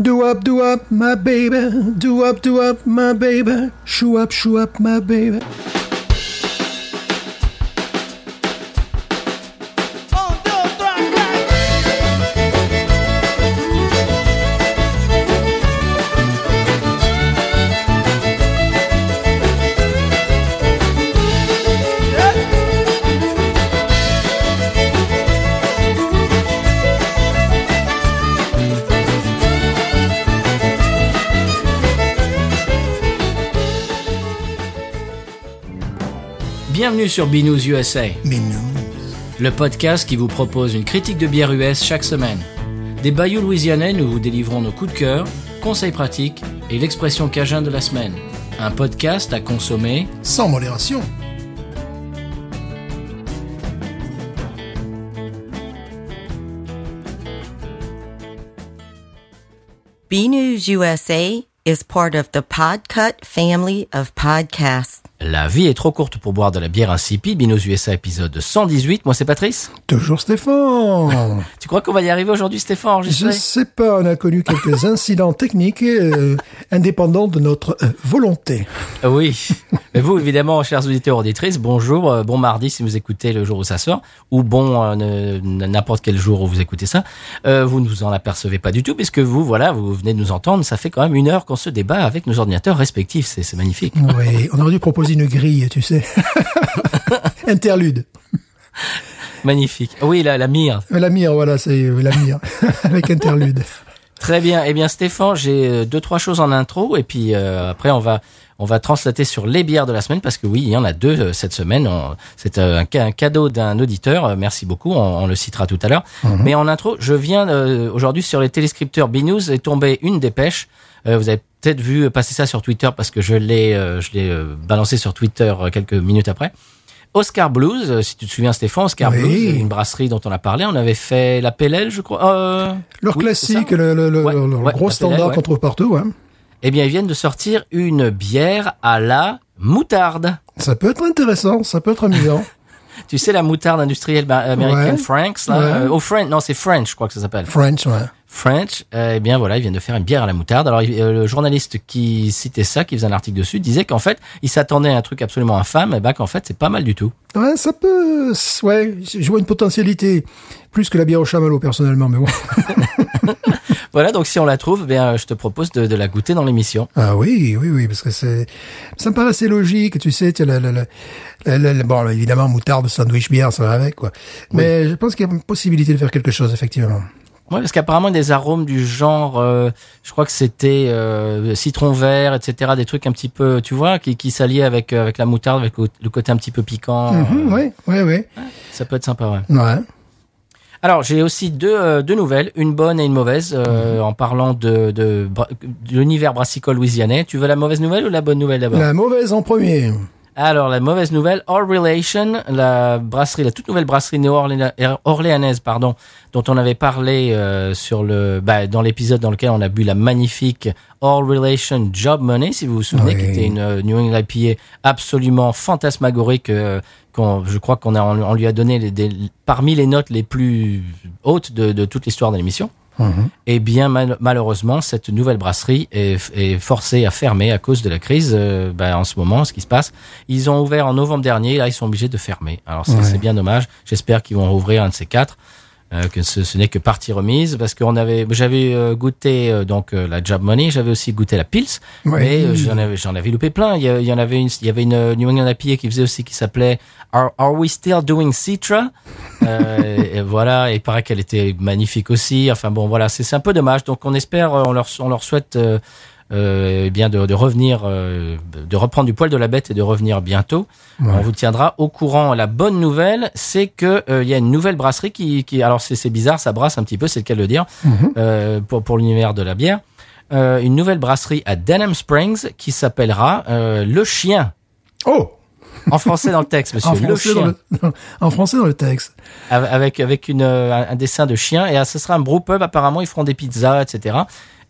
Do up, do up, my baby. Do up, do up, my baby. Shoo up, shoo up, my baby. Bienvenue sur Binous USA, Mais non. le podcast qui vous propose une critique de bière US chaque semaine. Des bayous louisianais, nous vous délivrons nos coups de cœur, conseils pratiques et l'expression cajun de la semaine. Un podcast à consommer. Sans modération. B News USA is part of the Podcut family of podcasts. La vie est trop courte pour boire de la bière insipide. Binous USA épisode 118. Moi, c'est Patrice. Toujours Stéphane. Tu crois qu'on va y arriver aujourd'hui, Stéphane, Je enregistré sais pas, on a connu quelques incidents techniques euh, indépendants de notre euh, volonté. Euh, Oui. Mais vous, évidemment, chers auditeurs auditrices, bonjour, euh, bon mardi si vous écoutez le jour où ça sort, ou bon n'importe quel jour où vous écoutez ça. Vous ne vous en apercevez pas du tout, puisque vous, voilà, vous venez de nous entendre. Ça fait quand même une heure qu'on se débat avec nos ordinateurs respectifs. C'est c'est magnifique. Oui, on aurait dû proposer une grille, tu sais. Interlude. Magnifique. Oui, la, la mire. La mire, voilà, c'est la mire. Avec interlude. Très bien. Eh bien, Stéphane, j'ai euh, deux, trois choses en intro, et puis euh, après, on va on va translater sur les bières de la semaine, parce que oui, il y en a deux euh, cette semaine. C'est un, ca- un cadeau d'un auditeur. Merci beaucoup. On, on le citera tout à l'heure. Mais en intro, je viens euh, aujourd'hui sur les téléscripteurs BNews est tombé une dépêche. Euh, vous avez peut-être vu passer ça sur Twitter parce que je l'ai euh, je l'ai euh, balancé sur Twitter quelques minutes après. Oscar Blues, si tu te souviens Stéphane, Oscar Oui. Blues, une brasserie dont on a parlé, on avait fait la PLL, je crois. Euh, Leur oui, classique, le, le- Ouais, le ouais, gros standard ouais. qu'on trouve partout. Hein. Eh bien, ils viennent de sortir une bière à la moutarde. Ça peut être intéressant, ça peut être amusant. Tu sais, la moutarde industrielle American Ouais. Franks, là. Euh, oh, French, non, c'est French, je crois que ça s'appelle. French, ouais. French, eh bien voilà, ils viennent de faire une bière à la moutarde. Alors il- euh, le journaliste qui citait ça, qui faisait un article dessus, disait qu'en fait, il s'attendait à un truc absolument infâme, et ben qu'en fait, c'est pas mal du tout. Ouais, ça peut, ouais, je vois une potentialité. Plus que la bière au chamallow, personnellement, mais bon. Voilà, donc si on la trouve, eh bien je te propose de, de la goûter dans l'émission. Ah oui, oui, oui, parce que c'est, ça me paraissait logique, tu sais, tu as la, la, la, la- la- la- bon, évidemment, moutarde, sandwich, bière, ça va avec, quoi. Mais je pense qu'il y a une possibilité de faire quelque chose, effectivement. Ouais, parce qu'apparemment des arômes du genre, euh, je crois que c'était euh, citron vert, etc., des trucs un petit peu, tu vois, qui, qui s'alliaient avec euh, avec la moutarde, avec le, côté un petit peu piquant. Mhm, ouais, ouais, ouais. Ça peut être sympa, ouais. Ouais. Alors, j'ai aussi deux, deux nouvelles, une bonne et une mauvaise, euh, en parlant de, de, de l'univers brassicole louisianais. Tu veux la mauvaise nouvelle ou la bonne nouvelle d'abord? La mauvaise en premier. Alors, la mauvaise nouvelle, All Relation, la brasserie, la toute nouvelle brasserie néo-orléanaise, pardon, dont on avait parlé euh, sur le, bah, dans l'épisode dans lequel on a bu la magnifique All Relation Job Money, si vous vous souvenez, Oui. qui était une euh, New England IPA absolument fantasmagorique. euh, qu'on- je crois qu'on a, on, on lui a donné les, des- parmi les notes les plus hautes de, de toute l'histoire de l'émission. Mhm. Eh bien, mal- malheureusement, cette nouvelle brasserie est, est forcée à fermer à cause de la crise. euh, ben, en ce moment, ce qui se passe, ils ont ouvert en novembre dernier. Là, ils sont obligés de fermer. Alors, Ouais. c'est bien dommage. J'espère qu'ils vont rouvrir un de ces quatre. Euh, que ce, ce n'est que partie remise parce qu'on avait j'avais euh, goûté euh, donc la Job Money j'avais aussi goûté la Pils Ouais. mais j'en avais j'en avais loupé plein. Il y, a- il y en avait une il y avait une New England IPA qui faisait aussi qui s'appelait Are, Are We Still Doing Citra? Euh, et voilà et il paraît qu'elle était magnifique aussi. Enfin bon voilà c'est un peu dommage. Donc on espère on leur on leur souhaite euh, eh bien de, de revenir euh, de reprendre du poil de la bête et de revenir bientôt. On vous tiendra au courant. La bonne nouvelle c'est que euh, il y a une nouvelle brasserie qui, qui alors c'est bizarre ça brasse un petit peu c'est le cas de le dire Mhm. pour pour l'univers de la bière. Une nouvelle brasserie à Denham Springs qui s'appellera le chien. Oh! en français dans le texte monsieur. En le français, chien. dans le, en français dans le texte. avec avec une un, dessin de chien. Et euh, ce sera un brew pub apparemment. Ils feront des pizzas etc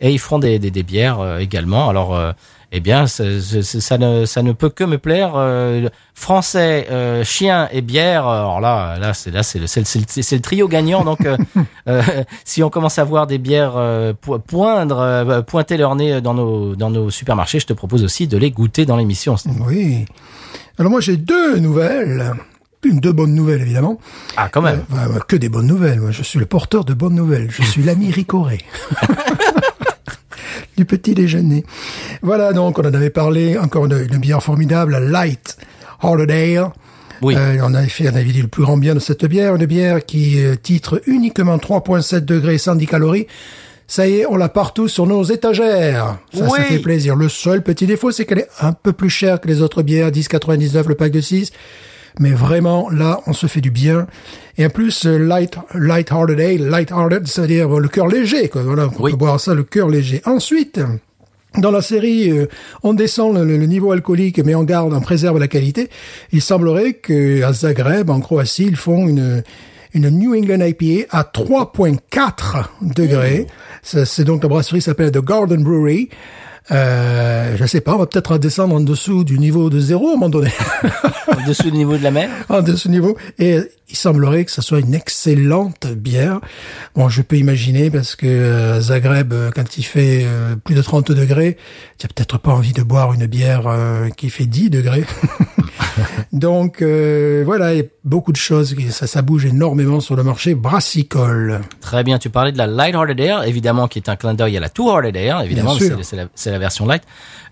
et ils feront des, des, des bières euh, également. Alors, euh, eh bien, ça, ne, ça ne peut que me plaire. Euh, français, euh, chien et bière. Alors là, là, c'est là, c'est le, c'est trio gagnant. Donc, euh, si on commence à voir des bières po- poindre, pointer leur nez dans nos dans nos supermarchés, je te propose aussi de les goûter dans l'émission. Oui. Alors moi j'ai deux nouvelles. Une, deux bonnes nouvelles évidemment. Ah, quand même. Que des bonnes nouvelles. Moi, je suis le porteur de bonnes nouvelles. Je suis l'ami Ricoré. du petit déjeuner. Voilà, donc, on en avait parlé. Encore une, une bière formidable, Light Holiday. Oui. Euh, on avait fait, on avait dit le plus grand bien de cette bière. Une bière qui euh, titre uniquement 3,7 degrés, 110 calories. Ça y est, on l'a partout sur nos étagères. Ça, Oui. ça fait plaisir. Le seul petit défaut, c'est qu'elle est un peu plus chère que les autres bières, 10,99 le pack de 6. Mais vraiment, là, on se fait du bien. Et en plus, euh, light, light-hearted ale, light-hearted, c'est-à-dire euh, le cœur léger, quoi. Voilà, on Oui. peut boire ça, le cœur léger. Ensuite, dans la série, euh, on descend le, le niveau alcoolique, mais on garde, on préserve la qualité. Il semblerait que à Zagreb, en Croatie, ils font une une New England IPA à 3.4 degrés. Ça, C'est donc la brasserie s'appelle The Garden Brewery. Euh, je sais pas, on va peut-être descendre en dessous du niveau de zéro à un moment donné. Au-dessous du niveau de la mer. en dessous du niveau. Et il semblerait que ça soit une excellente bière. Bon, je peux imaginer parce que euh, Zagreb, euh, quand il fait euh, plus de 30 degrés, tu peut-être pas envie de boire une bière qui fait 10 degrés. Donc euh, voilà, il y a beaucoup de choses, ça, ça bouge énormément sur le marché brassicole. Très bien, tu parlais de la Light-Hearted Air, évidemment, qui est un clin d'œil à la Two-Hearted Air, évidemment, c'est la, la version light.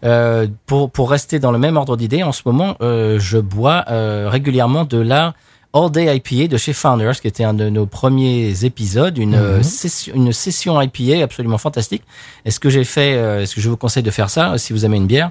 Euh, pour, pour rester dans le même ordre d'idée, en ce moment, euh, je bois euh, régulièrement de la All Day IPA de chez Founders, qui était un de nos premiers épisodes, une, euh, session, une session IPA absolument fantastique. Et ce que j'ai fait, euh, est-ce que je vous conseille de faire ça, si vous aimez une bière,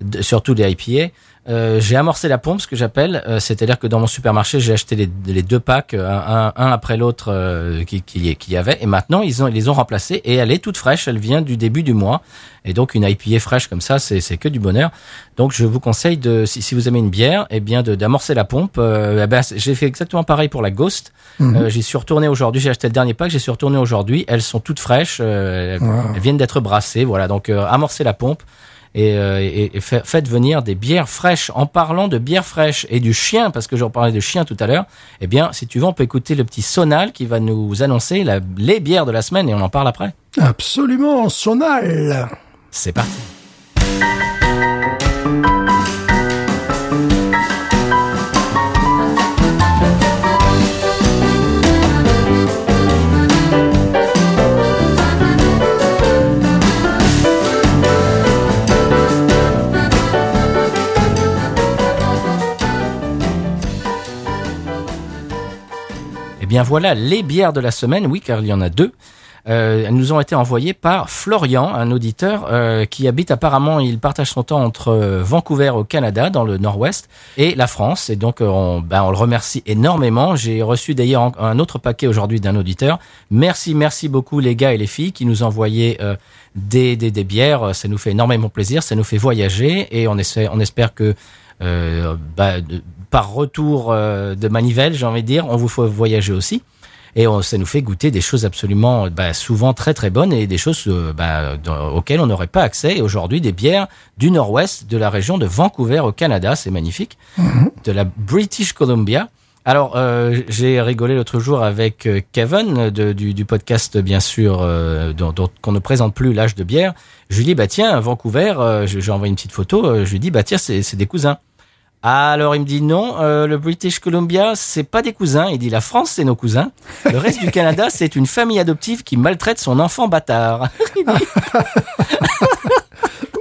de- surtout des IPA. Euh, j'ai amorcé la pompe, ce que j'appelle, euh, c'est-à-dire que dans mon supermarché, j'ai acheté les, les deux packs, euh, un, un après l'autre, euh, qui, qui, qui y avait, et maintenant ils ont ils les ont remplacés et elle est toute fraîche, elle vient du début du mois, et donc une IPA fraîche comme ça, c'est que du bonheur. Donc je vous conseille de, si, si vous aimez une bière, eh bien de d'amorcer la pompe. Euh, eh ben, j'ai fait exactement pareil pour la Ghost. Euh, j'y suis retourné aujourd'hui, j'ai acheté le dernier pack, j'y suis retourné aujourd'hui. Elles sont toutes fraîches, euh, elles, Wow. elles viennent d'être brassées, voilà. Donc euh, amorcez la pompe et, euh, et, et fa- faites venir des bières fraîches. En parlant de bières fraîches et du chien, parce que j'en parlais de chien tout à l'heure, eh bien, si tu veux, on peut écouter le petit sonal qui va nous annoncer la, les bières de la semaine et on en parle après. Absolument, sonal. C'est parti. Bien voilà, les bières de la semaine, oui, car il y en a deux. Euh, elles nous ont été envoyées par Florian, un auditeur euh, qui habite apparemment, il partage son temps entre euh, Vancouver au Canada, dans le nord-ouest, et la France. Et donc, on, ben, on le remercie énormément. J'ai reçu d'ailleurs un- autre paquet aujourd'hui d'un auditeur. Merci, merci beaucoup les gars et les filles qui nous envoyaient des, des, bières. Ça nous fait énormément plaisir, ça nous fait voyager et on, on espère que bah, par retour euh, de manivelle, j'ai envie de dire, on vous fait voyager aussi. Et on- ça nous fait goûter des choses absolument, bah, souvent très très bonnes et des choses euh, bah, dans- auxquelles on n'aurait pas accès. Et aujourd'hui, des bières du nord-ouest de la région de Vancouver au Canada, c'est magnifique, de la British Columbia. Alors, euh, j'ai rigolé l'autre jour avec euh, Kevin de- du, du podcast, bien sûr, euh, dont, dont- qu'on ne présente plus l'âge de bière. Je lui dis, bah tiens, Vancouver, euh, j'ai envoyé une petite photo, euh, je lui dis, bah tiens, c'est c'est des cousins. Alors il me dit non, euh, le British Columbia, c'est pas des cousins. Il dit la France, c'est nos cousins. Le reste du Canada, c'est une famille adoptive qui maltraite son enfant bâtard.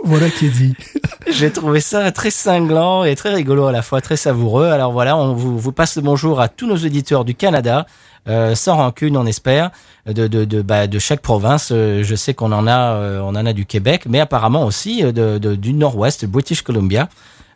Voilà qui est dit. J'ai trouvé ça très cinglant et très rigolo à la fois, très savoureux. Alors voilà, on vous, vous passe le bonjour à tous nos auditeurs du Canada, euh, sans rancune, on espère, de de de, bah, de chaque province. Euh, je sais qu'on en a, euh, on en a du Québec, mais apparemment aussi de, de- du Nord-Ouest, British Columbia.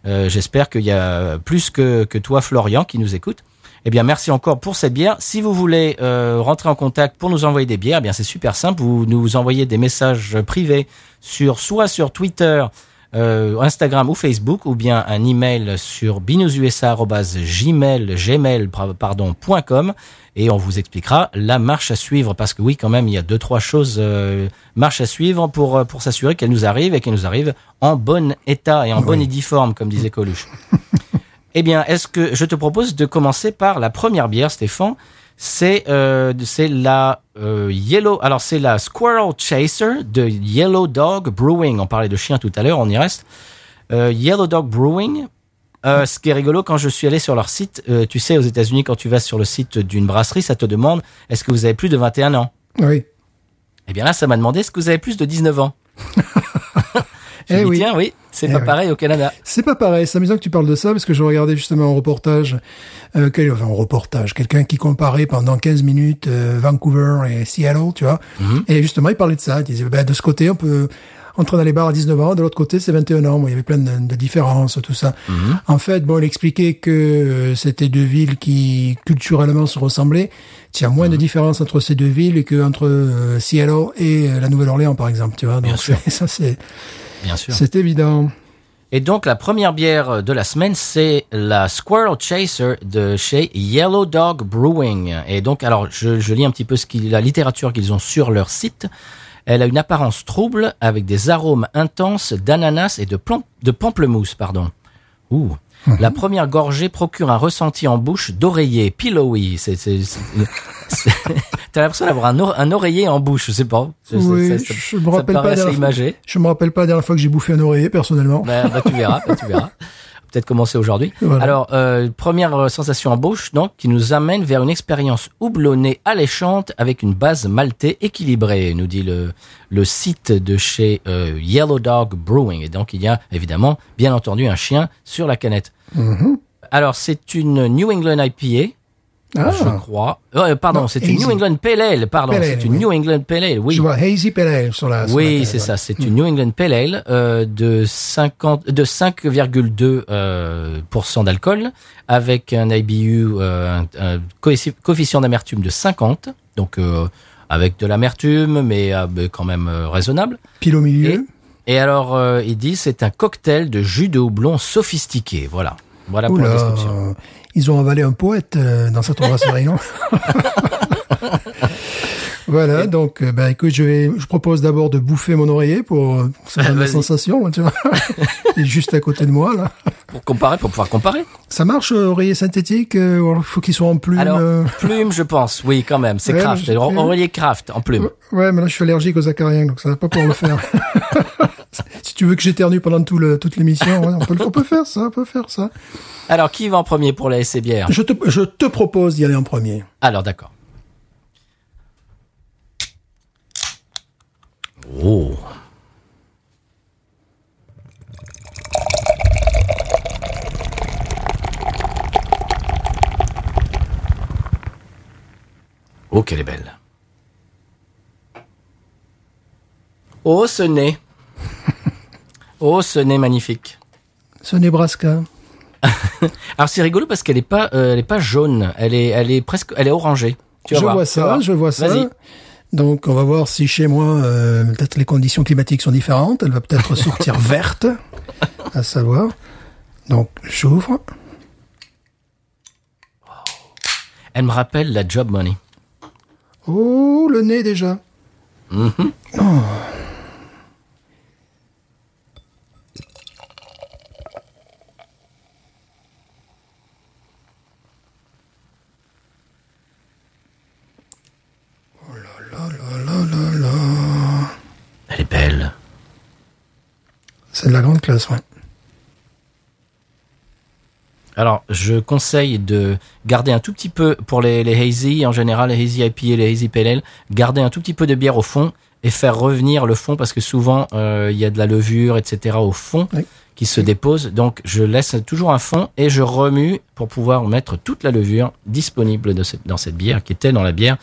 Euh, J'espère qu'il y a plus que que toi, Florian, qui nous écoute. Eh bien, merci encore pour cette bière. Si vous voulez euh, rentrer en contact pour nous envoyer des bières, eh bien c'est super simple. Vous nous envoyez des messages privés sur soit sur Twitter euh, Instagram ou Facebook, ou bien un email sur binoususa@gmail gmail, pardon .com et on vous expliquera la marche à suivre. Parce que oui quand même il y a deux trois choses euh, marche à suivre pour euh, pour s'assurer qu'elle nous arrive et qu'elle nous arrive en bon état et en bonne édiforme comme disait Coluche. eh bien est-ce que je te propose de commencer par la première bière Stéphane? C'est euh, c'est la euh, Yellow alors c'est la Squirrel Chaser de Yellow Dog Brewing. On parlait de chien tout à l'heure on y reste. Euh, Yellow Dog Brewing. Euh, ce qui est rigolo, quand je suis allé sur leur site, euh, tu sais, aux États-Unis, quand tu vas sur le site d'une brasserie, ça te demande est-ce que vous avez plus de 21 ans? Oui. Eh bien là, ça m'a demandé est-ce que vous avez plus de 19 ans? Eh dit, oui. tiens, oui, c'est Eh pas oui. pareil au Canada. C'est pas pareil. C'est amusant que tu parles de ça parce que je regardais justement un reportage, euh, quel, enfin un reportage, quelqu'un qui comparait pendant 15 minutes euh, Vancouver et Seattle, tu vois. Et justement, il parlait de ça. Il disait, ben, de ce côté, on peut entrer dans les bars à 19 ans, de l'autre côté, c'est 21 ans. Bon, il y avait plein de, de différences, tout ça. En fait, bon, il expliquait que euh, c'était deux villes qui culturellement se ressemblaient. Il y a moins de différence entre ces deux villes que entre euh, Seattle et euh, la Nouvelle-Orléans, par exemple, tu vois. Bien Donc, sûr. ça, c'est, Bien sûr. c'est évident. Et donc, la première bière de la semaine, c'est la Squirrel Chaser de chez Yellow Dog Brewing. Et donc, alors, je, je lis un petit peu ce la littérature qu'ils ont sur leur site. Elle a une apparence trouble avec des arômes intenses d'ananas et de, de pamplemousse, pardon. Ouh. La première gorgée procure un ressenti en bouche d'oreiller, pillowy. C'est, T'as l'impression d'avoir un, or- un oreiller en bouche, je sais pas. Oui, ça- ça- je me rappelle pas fois. imagé. Je me rappelle pas la dernière fois que j'ai bouffé un oreiller, personnellement. Bah, bah, tu verras, bah, tu verras. Peut-être commencer aujourd'hui. Voilà. Alors, euh, première sensation en bouche, donc, qui nous amène vers une expérience houblonnée alléchante avec une base maltée équilibrée, nous dit le, le site de chez euh, Yellow Dog Brewing. Et donc, il y a évidemment, bien entendu, un chien sur la canette. Mhm. Alors, c'est une New England IPA, Ah, je crois. Euh, pardon, c'est une. New England Pale Ale, pardon, c'est une oui. New England Pale Ale, oui. je vois Hazy Pale Ale sur la. Oui, c'est ça. C'est une New England Pale Ale euh, de 50, de 5,2 euh, d'alcool avec un IBU, euh, un, un coeffi- coefficient d'amertume de 50, donc avec de l'amertume, mais, quand même raisonnable. Pile au milieu. Et alors, euh, il dit c'est un cocktail de jus de houblon sophistiqué. Voilà, voilà pour la Oula, description. ils ont avalé un poète euh, dans cette brasserie, non Voilà, donc, euh, bah, écoute, je vais, je propose d'abord de bouffer mon oreiller pour euh, savoir la sensation, tu vois. Il est juste à côté de moi, là. Pour comparer, pour pouvoir comparer. Ça marche, euh, oreiller synthétique, euh, il faut qu'il soit en plume. Alors, euh. plume, je pense. Oui, quand même. C'est Ouais, craft. Oreiller craft en plume. Ouais, mais là, je suis allergique aux acariens, donc ça va pas pouvoir le faire. si tu veux que j'éternue pendant tout le, toute l'émission, ouais, on, peut, le- on peut faire ça, on peut faire ça. Alors, qui va en premier pour la SC bière? Je te, je te propose d'y aller en premier. Alors, d'accord. Oh. Oh, qu'elle est belle. Oh, ce nez. Oh, ce nez magnifique. Ce Nebraska. Alors c'est rigolo parce qu'elle est pas, euh, elle est pas jaune. Elle est, elle est presque, elle est orangée. Tu je voir, vois tu ça, je vois ça. Vas-y. Donc, on va voir si chez moi, euh, peut-être les conditions climatiques sont différentes. Elle va peut-être sortir verte, à savoir. Donc, j'ouvre. Elle me rappelle la Job Money. Oh, le nez déjà. Oh. Oh là là là là là là. Elle est belle. C'est de la grande classe, ouais. Alors, je conseille de garder un tout petit peu pour les, les hazy, en général, les hazy IPA et les hazy ale, garder un tout petit peu de bière au fond et faire revenir le fond parce que souvent euh, il y a de la levure, etc. au fond Oui. qui se dépose. Donc, je laisse toujours un fond et je remue pour pouvoir mettre toute la levure disponible de cette- dans cette bière qui était dans la bière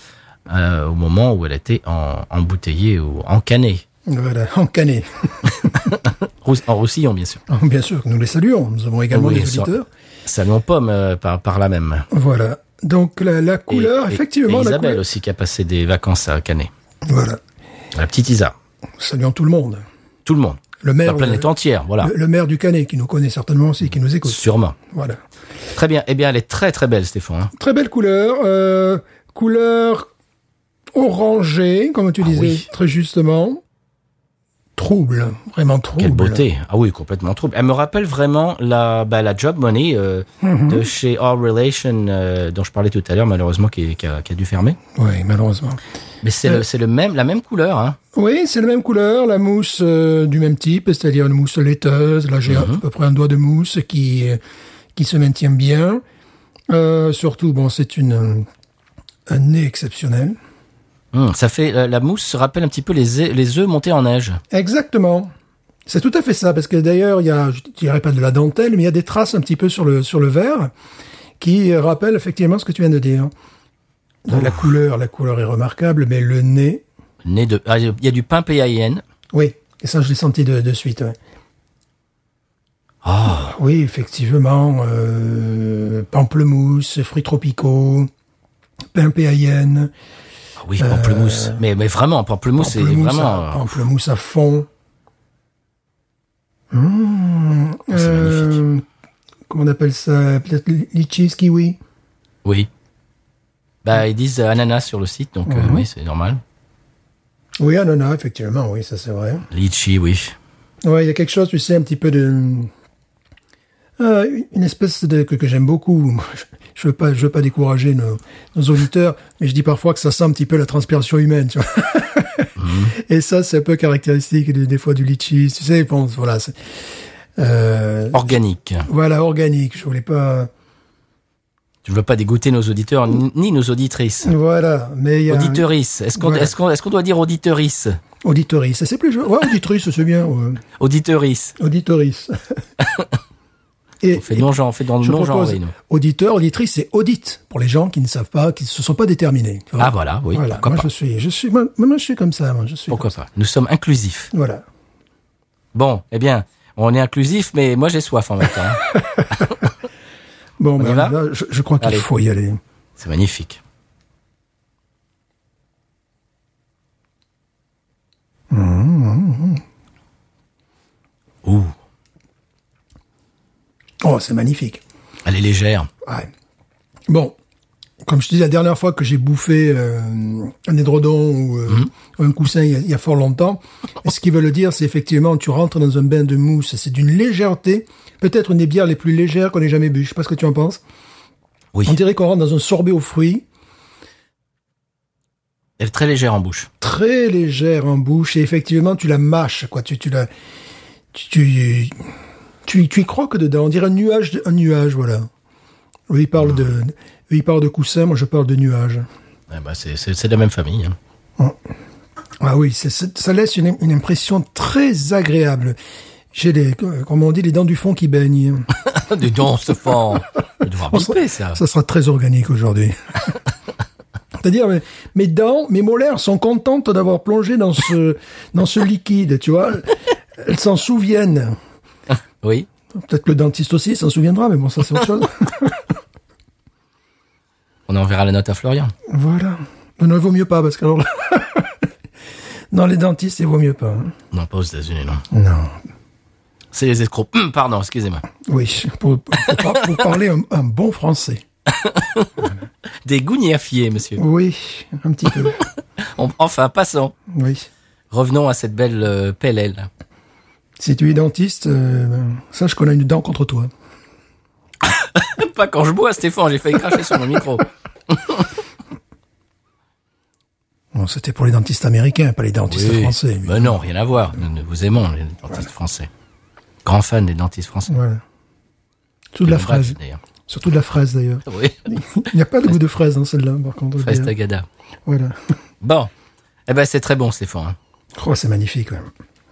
euh, au moment où elle était en, embouteillée ou encannée. Voilà, en canet. Rous- En roussillon, bien sûr. Bien sûr, nous les saluons. Nous avons également Oui, des auditeurs. Salon pomme euh, par, par là même. Voilà. Donc, la, la couleur, Et- effectivement, Et la Isabelle couleur. aussi qui a passé des vacances à Canet. Voilà. La petite Isa. Saluons tout le monde. Tout le monde. Le maire, La planète le, entière, voilà. le- le maire du Canet, qui nous connaît certainement aussi, qui nous écoute. Sûrement. Voilà. Très bien. Eh bien, elle est très très belle, Stéphane. hein. Très belle couleur, euh, couleur orangée, comme tu Ah disais oui. très justement. Trouble, vraiment trouble. Quelle beauté. Ah oui, complètement trouble. Elle me rappelle vraiment la, bah, la Job Money euh, Mhm. de chez All Relation euh, dont je parlais tout à l'heure, malheureusement, qui, qui a, qui a dû fermer. Oui, malheureusement. Mais c'est Euh. le, c'est le même, la même couleur. Hein. Oui, c'est la même couleur, la mousse euh, du même type, c'est-à-dire une mousse laiteuse. Là, j'ai Mhm. à peu près un doigt de mousse qui qui se maintient bien. Surtout, bon, c'est une un nez exceptionnel. Hum, ça fait la, la mousse se rappelle un petit peu les, œufs- les œufs montés en neige. Exactement. C'est tout à fait ça, parce que d'ailleurs, il y a, je dirais pas de la dentelle, mais il y a des traces un petit peu sur le sur le verre qui rappellent effectivement ce que tu viens de dire. La couleur, la couleur est remarquable, mais le nez, Né de, ah, il y a du pain PAIN. oui, et ça je l'ai senti de, de suite. ouais. Ah, Oui, effectivement, euh, pamplemousse, fruits tropicaux, pain PAIN, ah oui, pamplemousse. Mais, mais vraiment, pamplemousse, c'est Euh, vraiment. à, pamplemousse à fond. Mmh, c'est euh, comment on appelle ça? Peut-être litchis, kiwi? Oui. Bah, ils disent ananas sur le site, donc euh, Mhm. oui, c'est normal. Oui, ananas, effectivement, oui, ça c'est vrai. Litchi, oui. Ouais, il y a quelque chose, tu sais, un petit peu de... Euh, une espèce de... que, que j'aime beaucoup. Je je veux pas, je veux pas décourager nos, nos auditeurs, mais je dis parfois que ça sent un petit peu la transpiration humaine, tu vois. Et ça, c'est un peu caractéristique des, des fois du litchi. Tu sais, bon, voilà. Euh, Organique. voilà, organique. Je voulais pas... Tu ne veux pas dégoûter nos auditeurs ni, ni nos auditrices. Voilà, mais y a... Est-ce qu'on Voilà. est-ce qu'on est-ce qu'on doit dire auditrices? Auditorice. Ça, c'est plus... Ouais, auditrice, c'est bien. Ouais. Auditorice. Et, On fait non genre, on fait dans le Je non genre. propose auditeur, auditrice, c'est audit pour les gens qui ne savent pas, qui ne se sont pas déterminés. tu vois. Ah voilà, oui, voilà. pourquoi moi pas. je suis, je suis, moi, moi, je suis comme ça. Moi je suis. Pourquoi pas Nous sommes inclusifs. Voilà. Bon, eh bien, on est inclusif, mais moi j'ai soif en même temps. Bon, ben, là, je, je crois qu'il faut y aller. C'est magnifique. Ouh, Oh, c'est magnifique. elle est légère. Ouais. Bon, comme je te dis la dernière fois que j'ai bouffé euh, un édredon ou, euh, Mhm. un coussin il y, a, il y a fort longtemps, et ce qui veut le dire, c'est effectivement tu rentres dans un bain de mousse, c'est d'une légèreté, peut-être une des bières les plus légères qu'on ait jamais bu. Je sais pas ce que tu en penses. Oui, On dirait qu'on rentre dans un sorbet aux fruits. elle est très légère en bouche. très légère en bouche et effectivement tu la mâches quoi tu tu la tu tu, tu, tu y croques dedans on dirait un nuage un nuage voilà eux ils parlent de eux, ils parlent de coussin moi je parle de nuage Eh ben, c'est de la même famille. hein. ah oui ça laisse une, une impression très agréable j'ai les comme on dit les dents du fond qui baignent On sera- biper, ça. ça sera très organique aujourd'hui C'est-à-dire, mes, mes dents, mes molaires sont contentes d'avoir plongé dans ce, dans ce liquide, tu vois. Elles s'en souviennent. Oui. Peut-être que le dentiste aussi s'en souviendra, mais bon, ça c'est autre chose. On enverra la note à Florian. voilà. Non, il vaut mieux pas, parce que alors non, les dentistes, il vaut mieux pas. hein. Non, pas aux États-Unis, non. Non. C'est les escrocs. Hum, Pardon, excusez-moi. Oui, pour, pour, par- pour parler un, un bon français. Des gougnafiers, monsieur. Oui, un petit peu. On- enfin, passons. Oui. Revenons à cette belle euh, PLL. Si tu es dentiste, euh, ben, sache qu'on a une dent contre toi. Pas quand je bois, Stéphane, j'ai failli cracher sur mon micro. Bon, c'était pour les dentistes américains, pas les dentistes Oui. français. Ben non, rien à voir. Nous, nous vous aimons, les dentistes français. Grand fan des dentistes français. Voilà. Surtout de la fraise. d'ailleurs. Surtout de la fraise, d'ailleurs. Oui, Il n'y a pas de goût de fraise dans celle-là, par contre. fraise tagada. Voilà. Bon. Eh ben, c'est très bon, Stéphane. hein. Oh, c'est magnifique, ouais.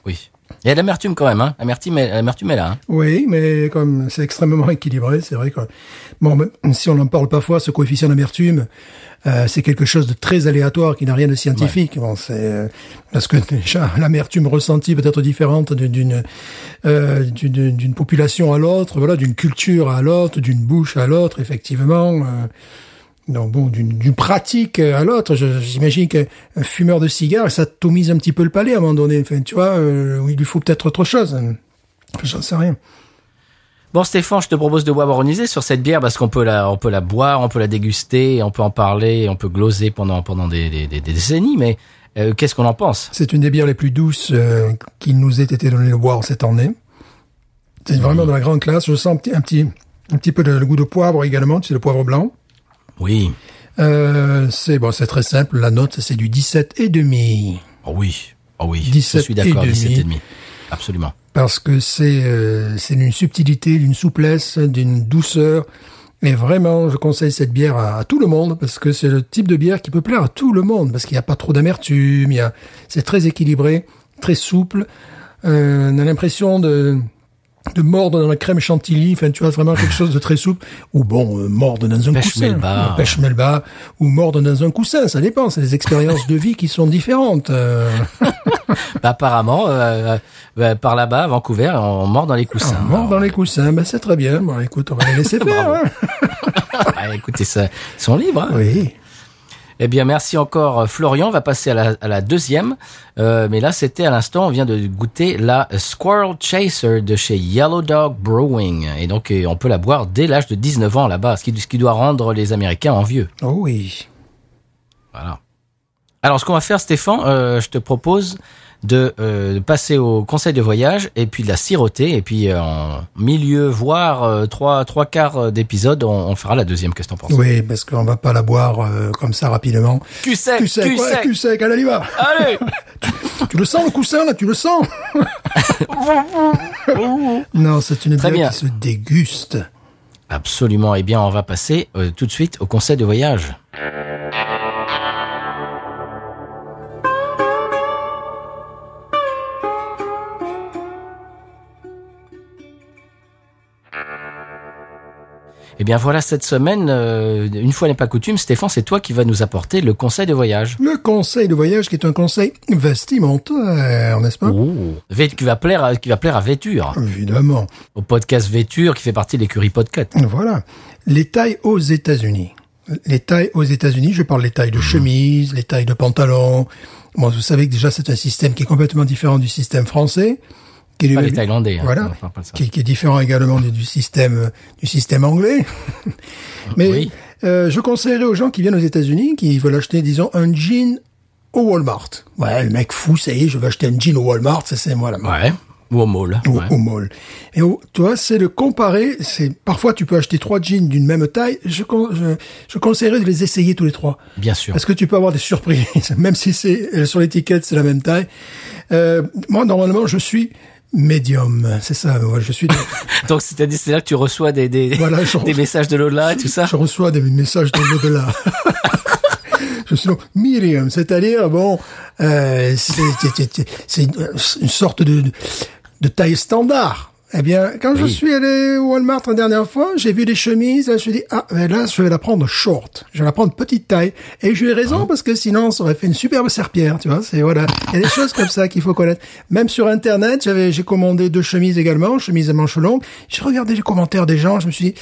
Oui. Il y a de l'amertume quand même, hein. L'amertume est, l'amertume est là, hein. Oui, mais comme c'est extrêmement équilibré, c'est vrai que bon, si on en parle parfois, ce coefficient d'amertume, euh, c'est quelque chose de très aléatoire qui n'a rien de scientifique. Bon, c'est euh, parce que déjà l'amertume ressentie peut être différente d'une euh, d'une d'une population à l'autre, voilà, d'une culture à l'autre, d'une bouche à l'autre, effectivement. Donc bon, d'une pratique à l'autre, j'imagine qu'un un fumeur de cigares, ça atomise un petit peu le palais à un moment donné. Enfin, tu vois, euh, il lui faut peut-être autre chose. J'en sais rien. Bon Stéphane, je te propose de boire sur cette bière parce qu'on peut la, on peut la boire, on peut la déguster, on peut en parler, on peut gloser pendant pendant des, des, des- des décennies. Mais euh, qu'est-ce qu'on en pense? C'est une des bières les plus douces euh, qui nous ait été donné de boire cette année. C'est vraiment de la grande classe. Je sens un petit, un petit, un petit peu de, le goût de poivre également, tu sais, le poivre blanc. Oui. Euh, c'est bon, c'est très simple. La note, c'est du 17 et demi. Oh oui. Oh oui. 17 je suis d'accord. et 17 demi. et demi. Absolument. parce que c'est euh, c'est d'une subtilité, d'une souplesse, d'une douceur. Et vraiment, je conseille cette bière à, à tout le monde parce que c'est le type de bière qui peut plaire à tout le monde parce qu'il n'y a pas trop d'amertume, il y a c'est très équilibré, très souple. Euh, on a l'impression de de mordre dans la crème chantilly, enfin tu vois vraiment quelque chose de très souple ou bon euh, mordre dans un Pêche coussin, melba. Euh, pêche melba ou mordre dans un coussin, ça dépend, c'est des expériences de vie qui sont différentes. euh. Bah, apparemment, euh, euh, par là-bas, à Vancouver, on mord dans les coussins. On mord dans les coussins, ben c'est très bien. Bon, écoute, on va les laisser faire. Hein. Ah, écoutez, ça, ils sont libres. hein. Oui. Eh bien, merci encore, euh, Florian. On va passer à la, à la deuxième. Euh, mais là, c'était à l'instant, on vient de goûter la Squirrel Chaser de chez Yellow Dog Brewing. Et donc, on peut la boire dès l'âge de 19 ans là-bas, ce qui, ce qui doit rendre les Américains envieux. Oh oui. Voilà. Alors, ce qu'on va faire, Stéphane, euh, je te propose de, euh, de passer au conseil de voyage et puis de la siroter. Et puis, euh, en milieu, voire euh, trois, trois quarts d'épisode, on, on fera la deuxième. Qu'est-ce que t'en penses? Oui, parce qu'on va pas la boire euh, comme ça rapidement. Cul sec, Cul sec, ouais, sec. cul sec, allez, y va. Allez Tu le sens le coussin là, tu le sens Non, c'est une bière qui se déguste. Absolument. Eh bien, on va passer euh, tout de suite au conseil de voyage. Eh bien voilà, cette semaine, euh, une fois n'est pas coutume, Stéphane, c'est toi qui vas nous apporter le conseil de voyage. Le conseil de voyage qui est un conseil vestimentaire, n'est-ce pas? Vét- qui va plaire, à, qui va plaire à Véture, Évidemment. au podcast Véture qui fait partie de l'écurie Podcut. Voilà. Les tailles aux États-Unis. Les tailles aux États-Unis, je parle les tailles de chemise, les tailles de pantalon. Bon, vous savez que déjà c'est un système qui est complètement différent du système français. Qui est Pas les Thaïlandais. hein, Voilà. on parle pas qui, qui est différent également du, du système euh, du système anglais. Mais Oui. euh, je conseillerais aux gens qui viennent aux États-Unis, qui veulent acheter, disons, un jean au Walmart. Ouais, le mec fou, ça y est, je vais acheter un jean au Walmart, c'est moi là. Ouais. Ou au mall. Ouais. au mall. Et au- tu vois, c'est de comparer. C'est parfois tu peux acheter trois jeans d'une même taille. Je, je, je conseillerais de les essayer tous les trois. Bien sûr. Parce que tu peux avoir des surprises, même si c'est sur l'étiquette c'est la même taille. Euh, moi normalement je suis médium, c'est ça. Moi, je suis. Donc c'est-à-dire c'est là que tu reçois des des, Voilà, je- des messages de l'au-delà et tout ça. je reçois des messages de l'au-delà. je suis donc medium, c'est-à-dire bon, euh, c'est une, sorte de, de taille standard. Eh bien, quand je suis allé au Walmart la dernière fois, j'ai vu des chemises, je me suis dit, ah, mais là, je vais la prendre short. Je vais la prendre petite taille. Et j'ai eu raison, parce que sinon, ça aurait fait une superbe serpillère, tu vois. C'est, voilà. Il y a des choses comme ça qu'il faut connaître. Même sur Internet, j'avais, j'ai commandé deux chemises également, chemises à manches longues. J'ai regardé les commentaires des gens, je me suis dit,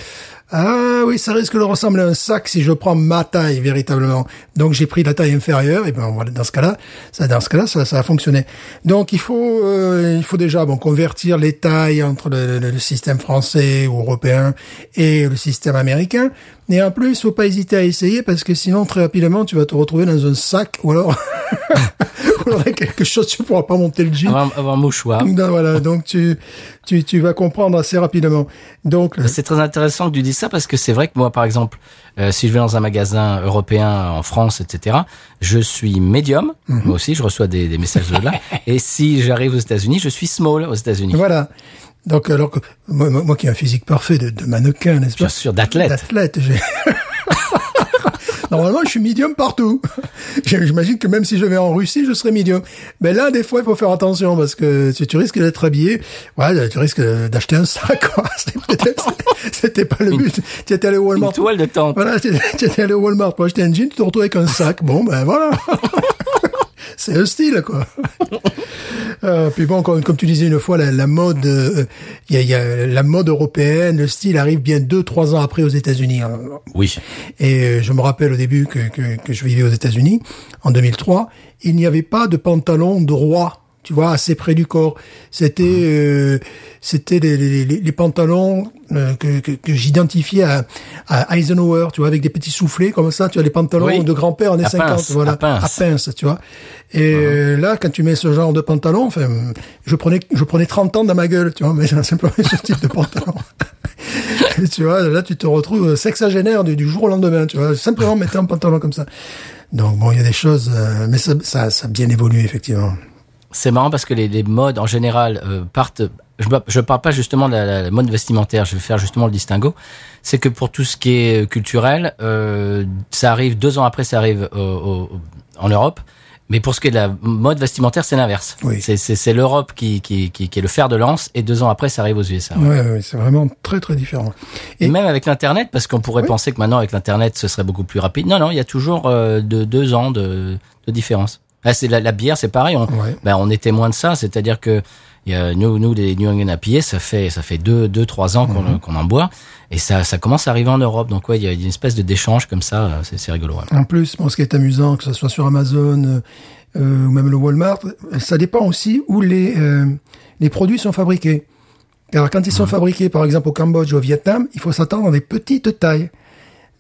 ah oui, ça risque de ressembler à un sac si je prends ma taille véritablement. Donc j'ai pris la taille inférieure et ben voilà, dans ce cas-là, ça dans ce cas-là ça, ça a fonctionné. Donc il faut euh, il faut déjà bon convertir les tailles entre le, le- le système français ou européen et le système américain. Et en plus, faut pas hésiter à essayer parce que sinon très rapidement tu vas te retrouver dans un sac ou alors avec quelque chose tu pourras pas monter le jean. Avoir, avoir un mouchoir. Donc, voilà, donc tu, tu tu vas comprendre assez rapidement. Donc le- C'est très intéressant que tu dises ça parce que c'est vrai que moi, par exemple, euh, si je vais dans un magasin européen en France, etc., je suis médium. Mhm. Moi aussi, je reçois des, des messages de là. Et si j'arrive aux États-Unis, je suis small aux États-Unis. Voilà. Donc, alors que moi, moi, moi qui ai un physique parfait de, de mannequin, n'est-ce pas? Bien sûr, d'athlète. D'athlète, j'ai... Normalement, je suis medium partout. J'imagine que même si je vais en Russie, je serai medium. Mais là, des fois, il faut faire attention parce que tu, tu risques d'être habillé. Ouais, tu risques d'acheter un sac, quoi. C'était- C'était pas le but. Tu étais allé au Une Walmart. toile de tente. Voilà, tu étais allé au Walmart pour acheter un jean, tu te retrouves avec un sac. Bon, ben voilà. c'est un style, quoi. Euh, puis bon, comme, comme tu disais une fois, la, la mode, euh, il y, a, il y a la mode européenne, le style arrive bien deux, trois ans après aux États-Unis. hein. Oui. Et euh, je me rappelle au début que, que, que je vivais aux États-Unis, en 2003, il n'y avait pas de pantalon droit, tu vois, assez près du corps. C'était euh, c'était les, les, les- pantalons euh, que, que, que j'identifiais à, à Eisenhower, tu vois, avec des petits soufflets comme ça, tu vois, les pantalons Oui. de grand-père années À 50, pince, voilà, à pince. tu vois. Et euh, là, quand tu mets ce genre de pantalon, enfin, je prenais je prenais 30 ans dans ma gueule, tu vois, mais simplement ce type de pantalon. Et tu vois, là, tu te retrouves sexagénaire du, du jour au lendemain, tu vois, simplement mettre un pantalon comme ça. Donc bon, il y a des choses, euh, mais ça, ça, ça a bien évolué effectivement. C'est marrant parce que les, les modes en général euh, partent. Je ne je parle pas justement de la, la- la mode vestimentaire. Je vais faire justement le distinguo. C'est que pour tout ce qui est culturel, euh, ça arrive deux ans après, ça arrive au- au- en Europe. Mais pour ce qui est de la mode vestimentaire, c'est l'inverse. Oui. C'est- l'Europe qui, qui, qui, qui est le fer de lance, et deux ans après, ça arrive aux USA. Ouais, ouais, c'est vraiment très très différent. Et Et- même avec l'internet, parce qu'on pourrait Oui. penser que maintenant avec l'internet, ce serait beaucoup plus rapide. Non, non, il y a toujours euh, de deux ans de, de différence. Ah, c'est la, la bière, c'est pareil. On, Ouais. ben, on est témoin de ça, c'est-à-dire que il y a, nous, nous, les New England IPA, ça fait ça fait deux, deux, trois ans qu'on Mhm. qu'on en boit, et ça, ça commence à arriver en Europe. Donc ouais, il y a une espèce de d'échange comme ça, euh, c'est c'est rigolo. ouais. En plus, bon, ce qui est amusant, que ce soit sur Amazon euh, euh, ou même le Walmart, ça dépend aussi où les, euh, les produits sont fabriqués. Alors, quand ils sont fabriqués, par exemple, au Cambodge ou au Vietnam, il faut s'attendre à des petites tailles.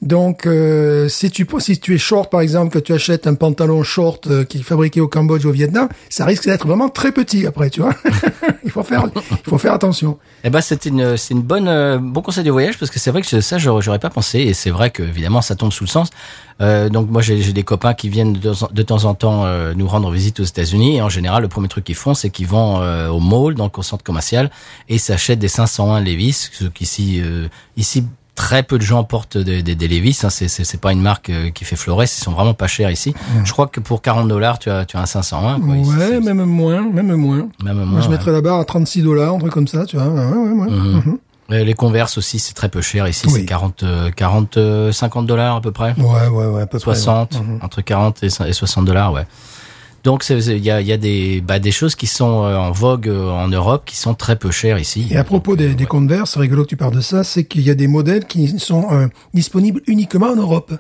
Donc, euh, si tu si tu es short, par exemple, que tu achètes un pantalon short euh, qui est fabriqué au Cambodge ou au Vietnam, ça risque d'être vraiment très petit après, tu vois. il faut faire, il faut faire attention. Eh ben, c'est une, c'est une bonne, euh, bon conseil de voyage parce que c'est vrai que ça, j'aurais pas pensé et c'est vrai que évidemment ça tombe sous le sens. Euh, donc moi, j'ai des copains qui viennent de, de temps en temps euh, nous rendre visite aux États-Unis et en général, le premier truc qu'ils font, c'est qu'ils vont euh, au mall, donc au centre commercial, et s'achètent des 501 Levi's, ce qu'ici, euh, ici. Très peu de gens portent des, des, des Levi's. Hein, c'est c'est pas une marque euh, qui fait florès. Ils sont vraiment pas chers ici. Je crois que pour 40 dollars, tu as tu as un 501. Quoi, ouais, même moins, même moins. même Moi, moins, je ouais. mettrais la barre à 36 dollars, un truc comme ça, tu vois. Ouais, ouais, ouais. Mhm. Euh, Les Converse aussi, c'est très peu cher. Ici, Oui. c'est 40, euh, 40, euh, 50 dollars à peu près. Ouais, ouais, ouais, à peu près, ouais. 60, entre 40 et so- et 60 dollars, ouais. Donc, il y a, y a des, bah, des choses qui sont euh, en vogue euh, en Europe qui sont très peu chères ici. Et à propos des, des Converse, c'est rigolo que tu parles de ça, c'est qu'il y a des modèles qui sont euh, disponibles uniquement en Europe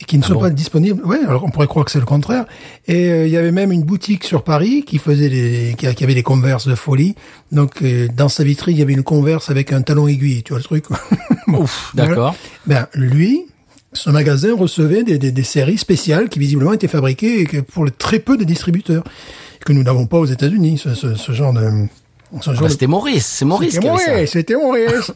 et qui ne sont bon pas disponibles. Ouais, alors on pourrait croire que c'est le contraire. Et euh, il y avait même une boutique sur Paris qui faisait des, qui, qui avait des Converse de folie. Donc euh, dans sa vitrine, il y avait une Converse avec un talon aiguille, tu vois le truc. Bon, Ouf, d'accord. Ben lui, ce magasin recevait des, des, des séries spéciales qui visiblement étaient fabriquées et que pour le très peu de distributeurs que nous n'avons pas aux États-Unis, ce, ce, ce genre de Bah, de C'était Maurice, c'est Maurice c'était. Maurice, c'était Maurice.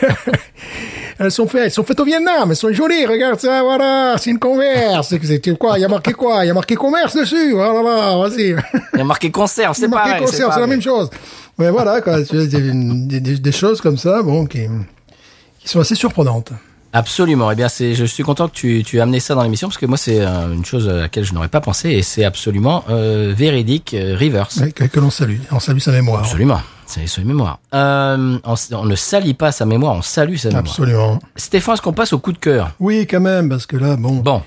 elles sont faites, elles sont faites au Vietnam, elles sont jolies, regarde ça, voilà, c'est une converse. C'est quoi, il y a marqué quoi? Il y a marqué commerce dessus, voilà, là, vas-y. Il y a marqué conserve, c'est a marqué pareil. conserve, c'est la pareil. même chose. Mais voilà, quoi, des, des, des choses comme ça, bon, qui, qui sont assez surprenantes. Absolument. Eh bien, c'est, je suis content que tu, tu aies amené ça dans l'émission parce que moi, c'est euh, une chose à laquelle je n'aurais pas pensé et c'est absolument euh, véridique, euh, reverse. Ouais, que, que l'on salue, on salue sa mémoire. Absolument. C'est sur mémoire. Euh, on, on ne salit pas sa mémoire, on salue sa mémoire. Absolument. Stéphane, est-ce qu'on passe au coup de cœur? Oui, quand même, parce que là, bon. Bon,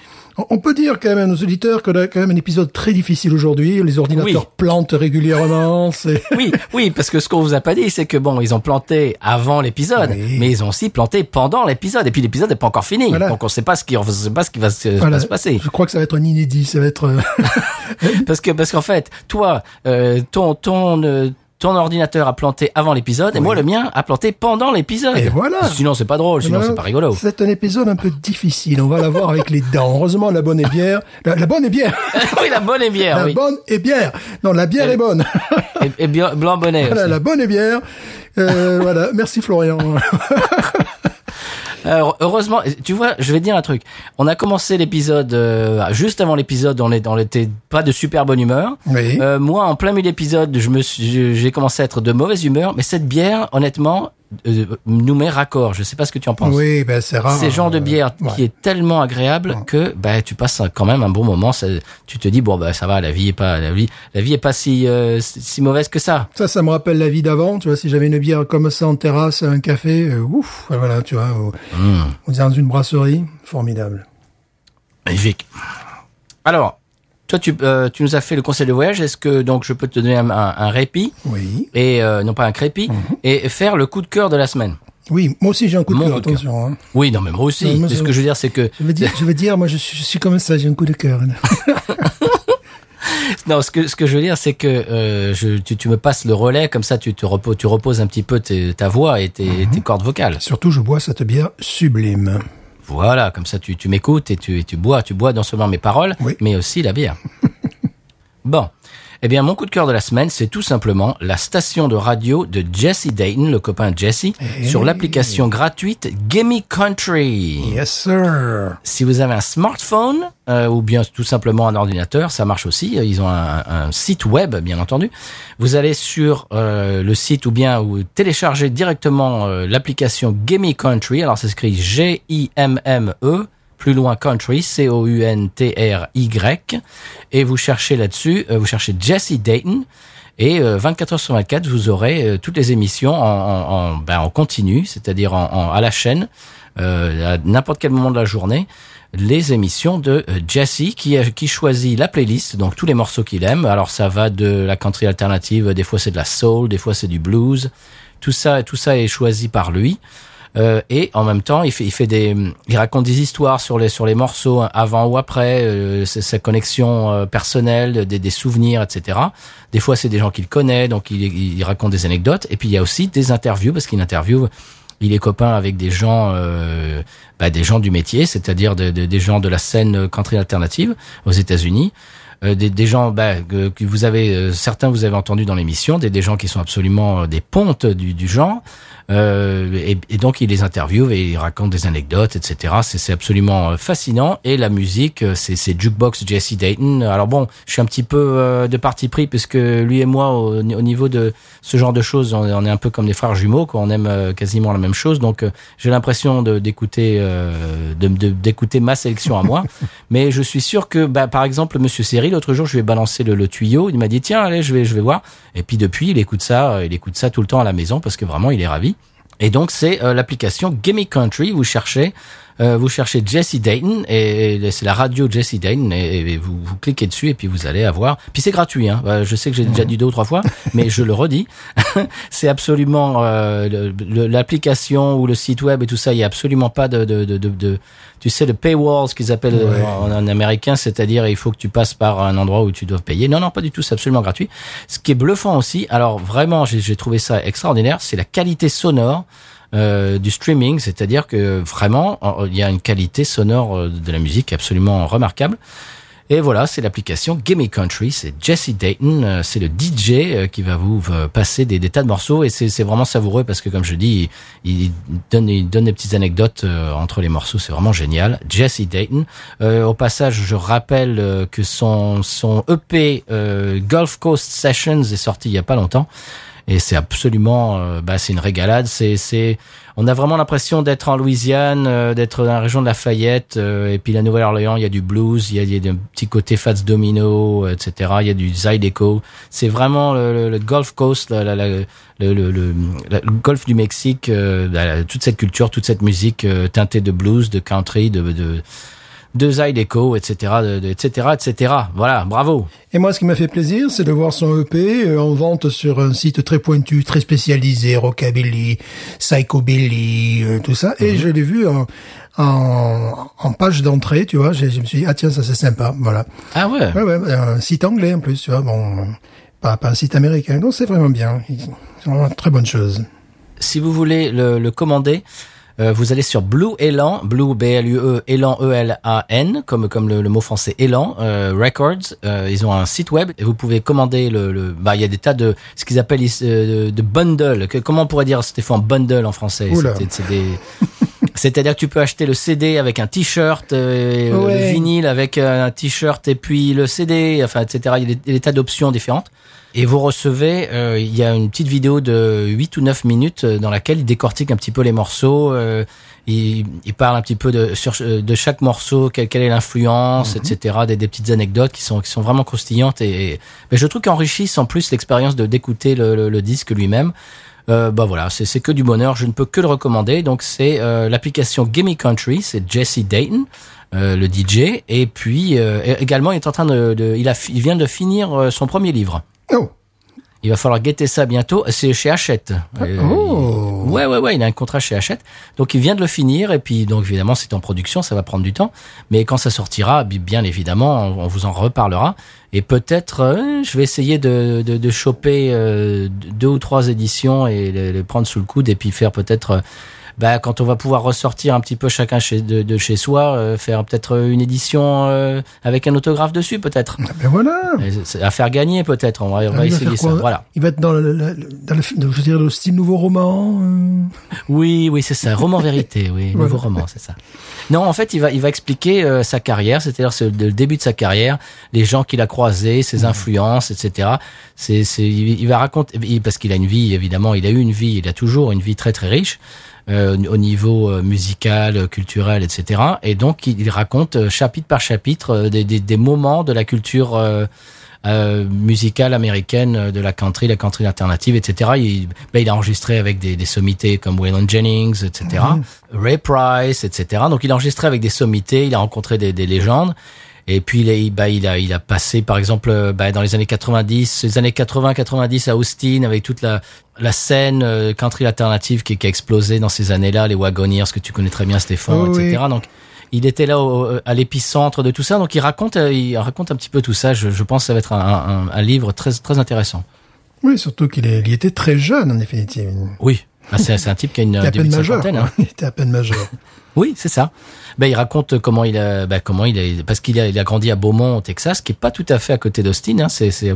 On- peut dire quand même à nos auditeurs que là, quand même un épisode très difficile aujourd'hui. Les ordinateurs Oui. plantent régulièrement. Oui, oui, parce que ce qu'on vous a pas dit, c'est que bon, ils ont planté avant l'épisode, Oui. mais ils ont aussi planté pendant l'épisode, et puis l'épisode n'est pas encore fini, Voilà. donc on sait pas ce qui, on sait pas ce qui va se, Voilà. va se passer. Je crois que ça va être un inédit. Ça va être. euh, Parce que parce qu'en fait, toi, euh, ton ton euh, ton ordinateur a planté avant l'épisode, et moi le mien a planté pendant l'épisode. Et voilà. Sinon c'est pas drôle, sinon c'est pas rigolo. C'est un épisode un peu difficile. On va la voir avec les dents. Heureusement, la bonne est bière. La, la bonne est bière. oui, la bonne est bière, La oui. bonne est bière. Non, la bière est bonne. Et, et bien blanc bonnet. voilà, aussi. la bonne est bière. Euh, voilà. Merci Florian. Alors, heureusement, tu vois, je vais te dire un truc. On a commencé l'épisode euh, juste avant l'épisode, on est- on était pas de super bonne humeur. Oui. Euh, moi, en plein milieu de l'épisode, je me suis, j'ai commencé à être de mauvaise humeur, mais cette bière, honnêtement, euh, nous met raccord. Je sais pas ce que tu en penses. oui, ben c'est rare. C'est le genre de euh, bière ouais. qui est tellement agréable que bah tu passes quand même un bon moment. Ça- tu te dis bon bah ça va, la vie est pas la vie, la vie est pas si euh, si mauvaise que ça. Ça, ça me rappelle la vie d'avant. Tu vois, si j'avais une bière comme ça en terrasse, un café, euh, ouf, voilà, tu vois, ou, Mmh. ou dans une brasserie, formidable. Magnifique. Alors, toi, tu, euh, tu nous as fait le conseil de voyage. Est-ce que donc je peux te donner un, un- un répit Oui. et euh, non pas un crépi et faire le coup de cœur de la semaine Oui, moi aussi j'ai un coup de cœur, attention. hein. Oui, non, mais moi aussi. Non, moi, Mais ce que je veux dire, c'est que Je veux dire, je veux dire, moi je suis, je suis comme ça, j'ai un coup de cœur. non, ce que ce que je veux dire, c'est que euh, je, tu, tu me passes le relais comme ça, tu te reposes, tu reposes un petit peu tes- ta voix et tes, Mhm. tes cordes vocales. Surtout, je bois cette bière sublime. Voilà, comme ça tu, tu m'écoutes et tu, et tu bois, tu bois non seulement mes paroles, Oui. mais aussi la bière. bon. Eh bien, mon coup de cœur de la semaine, c'est tout simplement la station de radio de Jesse Dayton, le copain de Jesse, sur l'application gratuite Gimme Country. Yes, sir. Si vous avez un smartphone euh, ou bien tout simplement un ordinateur, ça marche aussi. Ils ont un, un site web, bien entendu. Vous allez sur euh, le site ou bien vous téléchargez directement euh, l'application Gimme Country. Alors ça s'écrit G-I-M-M-E. Plus loin Country, C-O-U-N-T-R-Y. Et vous cherchez là-dessus, euh, vous cherchez Jesse Dayton. Et euh, 24 heures sur 24, vous aurez euh, toutes les émissions en, en, en, ben, en continu, c'est-à-dire en, à la chaîne, euh, à n'importe quel moment de la journée, les émissions de euh, Jesse qui, qui choisit la playlist, donc tous les morceaux qu'il aime. Alors ça va de la country alternative, des fois c'est de la soul, des fois c'est du blues. Tout ça, tout ça est choisi par lui. Euh, et en même temps, il fait, il fait des, il raconte des histoires sur les sur les morceaux avant ou après, euh, sa connexion euh, personnelle, des, des souvenirs, etc. Des fois, c'est des gens qu'il connaît, donc il, il raconte des anecdotes. Et puis il y a aussi des interviews parce qu'il interviewe. Il est copain avec des gens, euh, bah, des gens du métier, c'est-à-dire de- des gens de la scène country alternative aux États-Unis. Euh, des, des gens bah, que, que vous avez euh, certains vous avez entendu dans l'émission des, des gens qui sont absolument euh, des pontes du, du genre euh, et, et donc il les interviewe et il raconte des anecdotes etc c'est c'est absolument euh, fascinant. Et la musique euh, c'est c'est jukebox Jesse Dayton. Alors bon je suis un petit peu euh, de parti pris puisque lui et moi au, au niveau de ce genre de choses on, est- on est un peu comme des frères jumeaux quoi. On aime quasiment la même chose. Donc j'ai l'impression de d'écouter euh, de de- d'écouter ma sélection à moi. Mais je suis sûr que bah, par exemple Monsieur Seri l'autre jour je lui ai balancé le, le tuyau. Il m'a dit tiens allez je vais je vais voir et puis depuis il écoute ça il écoute ça tout le temps à la maison parce que vraiment il est ravi et donc c'est euh, l'application Gimme Country. Vous cherchez, euh, vous cherchez Jesse Dayton et, et c'est la radio Jesse Dayton et, et vous, vous cliquez dessus et puis vous allez avoir. Puis c'est gratuit. Hein. Euh, Je sais que j'ai déjà dit deux ou trois fois, mais je le redis. c'est absolument euh, l'application ou le site web et tout ça. Il y a absolument pas de, de, de, de, de- tu sais le paywall, ce qu'ils appellent en, en américain, c'est-à-dire il faut que tu passes par un endroit où tu dois payer. Non, non, pas du tout. C'est absolument gratuit. Ce qui est bluffant aussi. Alors vraiment, j'ai trouvé ça extraordinaire. C'est la qualité sonore euh, du streaming, c'est-à-dire que vraiment il y a une qualité sonore euh, de la musique absolument remarquable. Et voilà, c'est l'application Gimme Country, c'est Jesse Dayton, euh, c'est le DJ euh, qui va vous passer des, tas de morceaux et c'est vraiment savoureux parce que comme je dis, il, donne des petites anecdotes entre les morceaux, c'est vraiment génial. Jesse Dayton. Euh, au passage, je rappelle que son EP Gulf Coast Sessions est sorti il y a pas longtemps et c'est absolument euh, bah, c'est une régalade. C'est c'est on a vraiment l'impression d'être en Louisiane euh, d'être dans la région de Lafayette euh, et puis la Nouvelle-Orléans il y a du blues il y a, il y a des petits côtés Fats Domino etc il y a du Zydeco. C'est vraiment le, le, Gulf Coast la, la, la- le, le, le, golfe du Mexique toute cette culture toute cette musique teintée de blues de country de, de de Zydeco, etc., de, de- etc., etc. Voilà, bravo. Et moi, ce qui m'a fait plaisir, c'est de voir son EP euh, en vente sur un site très pointu, très spécialisé, rockabilly, psychobilly, euh, tout ça. Et je l'ai vu en, en, en page d'entrée, tu vois. Je, je me suis dit, ah tiens, ça c'est sympa, voilà. Ah ouais. Ouais, ouais, un site anglais en plus, tu vois. Bon, pas, pas un site américain. Donc c'est vraiment bien. C'est vraiment une très bonne chose. si vous voulez le, le commander, euh, vous allez sur Blue Elan, Blue B L U E Elan E L A N comme comme le, le mot français Elan euh, Records. Euh, ils ont un site web et vous pouvez commander le. le bah il y a des tas de ce qu'ils appellent euh, de bundle. Que, comment on pourrait dire Stéphane bundle en français? C'est- des C'est-à-dire que tu peux acheter le CD avec un t-shirt, euh, Ouais. le vinyle avec un t-shirt et puis le CD, enfin etc. Il y a des, des tas d'options différentes. Et vous recevez, euh, il y a une petite vidéo de 8 ou 9 minutes euh, dans laquelle il décortique un petit peu les morceaux. euh, il, il parle un petit peu de, sur, euh, de chaque morceau, quelle, quelle est l'influence, etc. Des, des petites anecdotes qui sont, qui sont vraiment croustillantes et, et mais je trouve qu'enrichissent en plus l'expérience de d'écouter le, le, le disque lui-même. Euh, bah voilà, c'est c'est que du bonheur. Je ne peux que le recommander. Donc c'est euh, l'application Gimme Country, c'est Jesse Dayton. euh, le DJ et puis euh, également il est en train de, de- il a il vient de finir son premier livre Oh. il va falloir guetter ça bientôt. C'est chez Hachette. Euh, oh. Ouais, ouais, ouais. Il a un contrat chez Hachette. Donc, il vient de le finir. Et puis, donc, évidemment, c'est en production. Ça va prendre du temps. Mais quand ça sortira, bi- bien évidemment, on, on vous en reparlera. Et peut-être, euh, je vais essayer de, de, de choper euh, deux ou trois éditions et les, les prendre sous le coude et puis faire peut-être, euh, bah, quand on va pouvoir ressortir un petit peu chacun chez, de, de chez soi, euh, faire peut-être une édition euh, avec un autographe dessus, peut-être. Ah Ben voilà. Et À faire gagner, peut-être. On va, Ah, va essayer ça. Voilà. Il va être dans le, le- le- dans le, je dirais, le style nouveau roman. euh? Oui, oui, c'est ça. Roman vérité, oui, Voilà. nouveau roman, c'est ça. Non, en fait, il va, il va expliquer euh, sa carrière, c'est-à-dire c'est le début de sa carrière, les gens qu'il a croisés, ses influences, etc. C'est, c'est, il va raconter, parce qu'il a une vie, évidemment, il a eu une vie, il a toujours une vie très très riche. Euh, au niveau euh, musical, culturel, etc. Et donc il, raconte euh, chapitre par chapitre euh, des, des, des moments de la culture euh, euh, musicale américaine, de la country, la country alternative, etc. Il, ben, il a enregistré avec des, des sommités comme Waylon Jennings, etc. Ray Price, etc. Donc il a enregistré avec des sommités, il a rencontré des, des légendes. Et puis il a, il- bah, il a, il a passé, par exemple, euh, bah, dans les années 90, les années 80-90 à Austin, avec toute la, la scène euh, country alternative qui, qui a explosé dans ces années-là, les Wagoneers, que tu connais très bien, Stéphane, Oh, etc. oui. Donc il était là au- à l'épicentre de tout ça. Donc il raconte, euh, il raconte un petit peu tout ça. Je, je pense que ça va être un, un, un livre très, très intéressant. Oui, surtout qu'il il était très jeune, en définitive. Oui. Bah, c'est un type qui a une à peine majeur. hein. quoi. Il était à peine majeur. Oui, c'est ça. Ben, il raconte comment il a, ben, comment il a, parce qu'il a, il a grandi à Beaumont, au Texas, qui est pas tout à fait à côté d'Austin. Hein. C'est, c'est,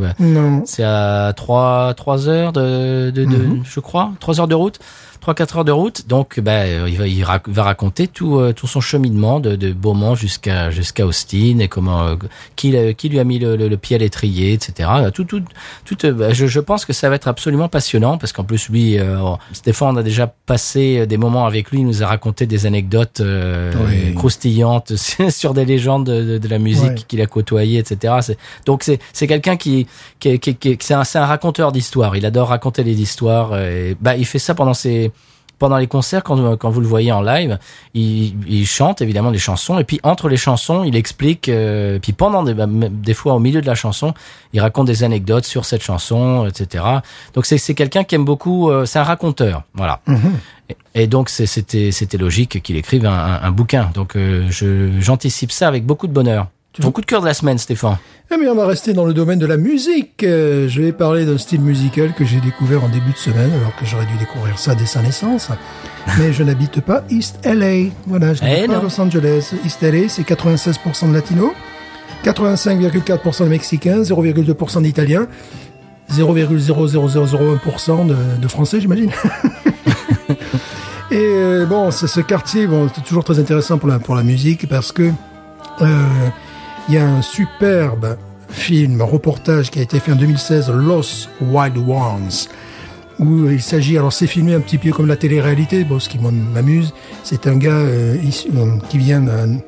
c'est à trois, trois heures de, de, de je crois, trois heures de route, trois, quatre heures de route. Donc, ben, euh, il va, il rac- va raconter tout, euh, tout son cheminement de, de Beaumont jusqu'à, jusqu'à Austin et comment, euh, qui, l'a- qui lui a mis le, le, le pied à l'étrier, etc. Tout, tout, tout. euh, ben, je, je pense que ça va être absolument passionnant parce qu'en plus, lui, euh, Stéphane, on a déjà passé des moments avec lui. Il nous a raconté des anecdotes euh, Oui. croustillantes sur des légendes de, de- la musique Ouais. qu'il a côtoyé, etc. Donc c'est c'est quelqu'un qui qui, qui, qui- c'est un, c'est un raconteur d'histoires. Il adore raconter les histoires. Et, bah il fait ça pendant ses pendant les concerts quand quand vous le voyez en live, il, il chante évidemment des chansons et puis entre les chansons il explique. euh, puis pendant des, bah, des fois au milieu de la chanson, il raconte des anecdotes sur cette chanson, etc. Donc c'est quelqu'un qui aime beaucoup. euh, c'est un raconteur, voilà. Et, et donc c'était c'était logique qu'il écrive un, un, un bouquin. Donc euh, je j'anticipe ça avec beaucoup de bonheur. Ton coup de cœur de la semaine, Stéphane? Eh bien, on va rester dans le domaine de la musique. Euh, je vais parler d'un style musical que j'ai découvert en début de semaine, alors que j'aurais dû découvrir ça dès sa naissance. Mais je n'habite pas East LA. Voilà, je Eh n'habite pas à non. Los Angeles. East LA, c'est 96% de latinos, 85,4% de mexicains, 0,2% d'italiens, 0,00001% de, de français, j'imagine. Et euh, bon, c'est ce quartier, bon, c'est toujours très intéressant pour la, pour la musique parce que euh, il y a un superbe film, reportage qui a été fait en 2016, Los Wild Ones, où il s'agit, alors c'est filmé un petit peu comme la télé-réalité, bon, ce qui m'amuse, c'est un gars euh, euh, qui vient d'un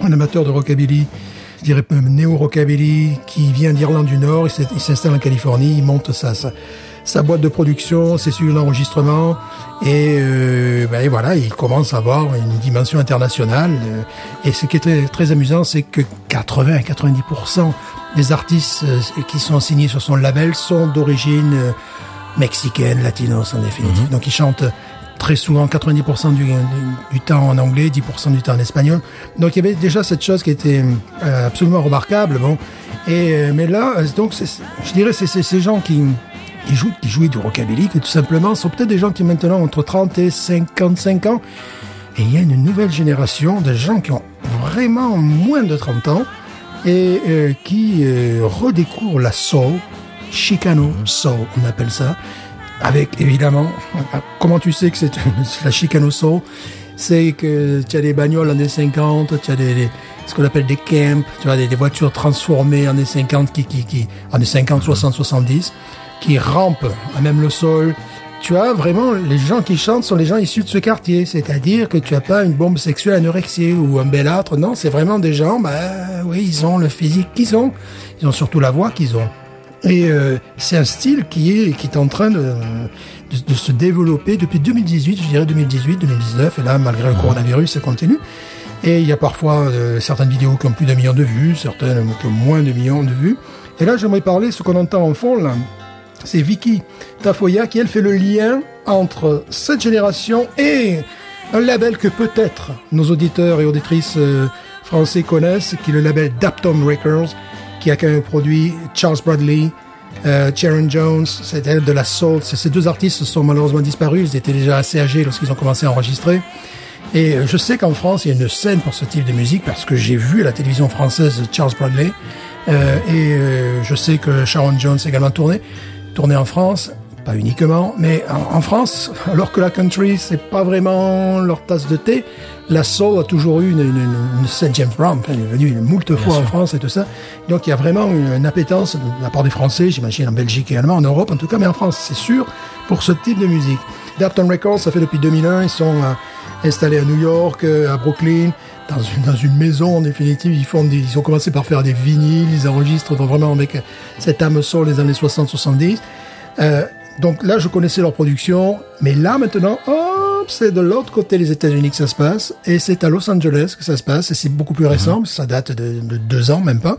un amateur de rockabilly, je dirais néo-rockabilly, qui vient d'Irlande du Nord, il s'installe en Californie, il monte sa, sa, sa boîte de production, ses studios d'enregistrement, et, euh, ben, voilà, il commence à avoir une dimension internationale. euh, et ce qui est très, très amusant, c'est que 80 à 90% des artistes euh, qui sont signés sur son label sont d'origine euh, mexicaine, latinos en définitive. Donc il chante très souvent 90% du, du, du temps en anglais, 10% du temps en espagnol. Donc il y avait déjà cette chose qui était euh, absolument remarquable. Bon, et euh, mais là, euh, donc je dirais c'est ces gens qui qui jouent qui jouaient du rockabilly, que tout simplement sont peut-être des gens qui ont maintenant entre 30 et 55 ans. Et il y a une nouvelle génération de gens qui ont vraiment moins de 30 ans et euh, qui euh, redécouvrent la soul, Chicano soul, on appelle ça, avec évidemment, comment tu sais que c'est la Chicano soul? C'est que tu as des bagnoles années 50, tu as des, ce qu'on appelle des camps, tu des, des voitures transformées années 50, qui, qui, qui, années 50, 60, 70, qui rampent à même le sol. Tu as vraiment, les gens qui chantent sont les gens issus de ce quartier. C'est-à-dire que tu as pas une bombe sexuelle anorexie ou un belâtre. Non, c'est vraiment des gens, bah, oui, ils ont le physique qu'ils ont. Ils ont surtout la voix qu'ils ont. Et euh, c'est un style qui est, qui est en train de, de, de se développer depuis 2018, je dirais 2018, 2019. Et là, malgré le coronavirus, ça continue. Et il y a parfois euh, certaines vidéos qui ont plus d'un million de vues, certaines qui ont moins de millions de vues. Et là, j'aimerais parler, ce qu'on entend en fond, là, c'est Vicky Tafoya qui, elle, fait le lien entre cette génération et un label que peut-être nos auditeurs et auditrices euh, français connaissent, qui est le label Daptom Records, qui a quand même produit Charles Bradley, euh, Sharon Jones, c'était de la soul. Ces deux artistes sont malheureusement disparus. Ils étaient déjà assez âgés lorsqu'ils ont commencé à enregistrer. Et euh, je sais qu'en France, il y a une scène pour ce type de musique parce que j'ai vu à la télévision française Charles Bradley. Euh, et je sais que Sharon Jones a également tourné, tourné en France, pas uniquement, mais en, en France, alors que la country, c'est pas vraiment leur tasse de thé, la soul a toujours eu une, une, une, une scène James Brown, hein, il est venu moult fois en France et tout ça. Donc il y a vraiment une, une appétence de la part des Français, j'imagine en Belgique également, en Europe en tout cas, mais en France, c'est sûr, pour ce type de musique. Dapton Records, ça fait depuis 2001, ils sont euh, installés à New York, euh, à Brooklyn, dans une, dans une maison en définitive. Ils, font des, ils ont commencé par faire des vinyles, ils enregistrent donc vraiment avec cette âme soul des années 60-70. Euh, donc là, je connaissais leur production, mais là maintenant, hop, c'est de l'autre côté des États-Unis que ça se passe, et c'est à Los Angeles que ça se passe, et c'est beaucoup plus récent, parce que ça date de, de deux ans, même pas.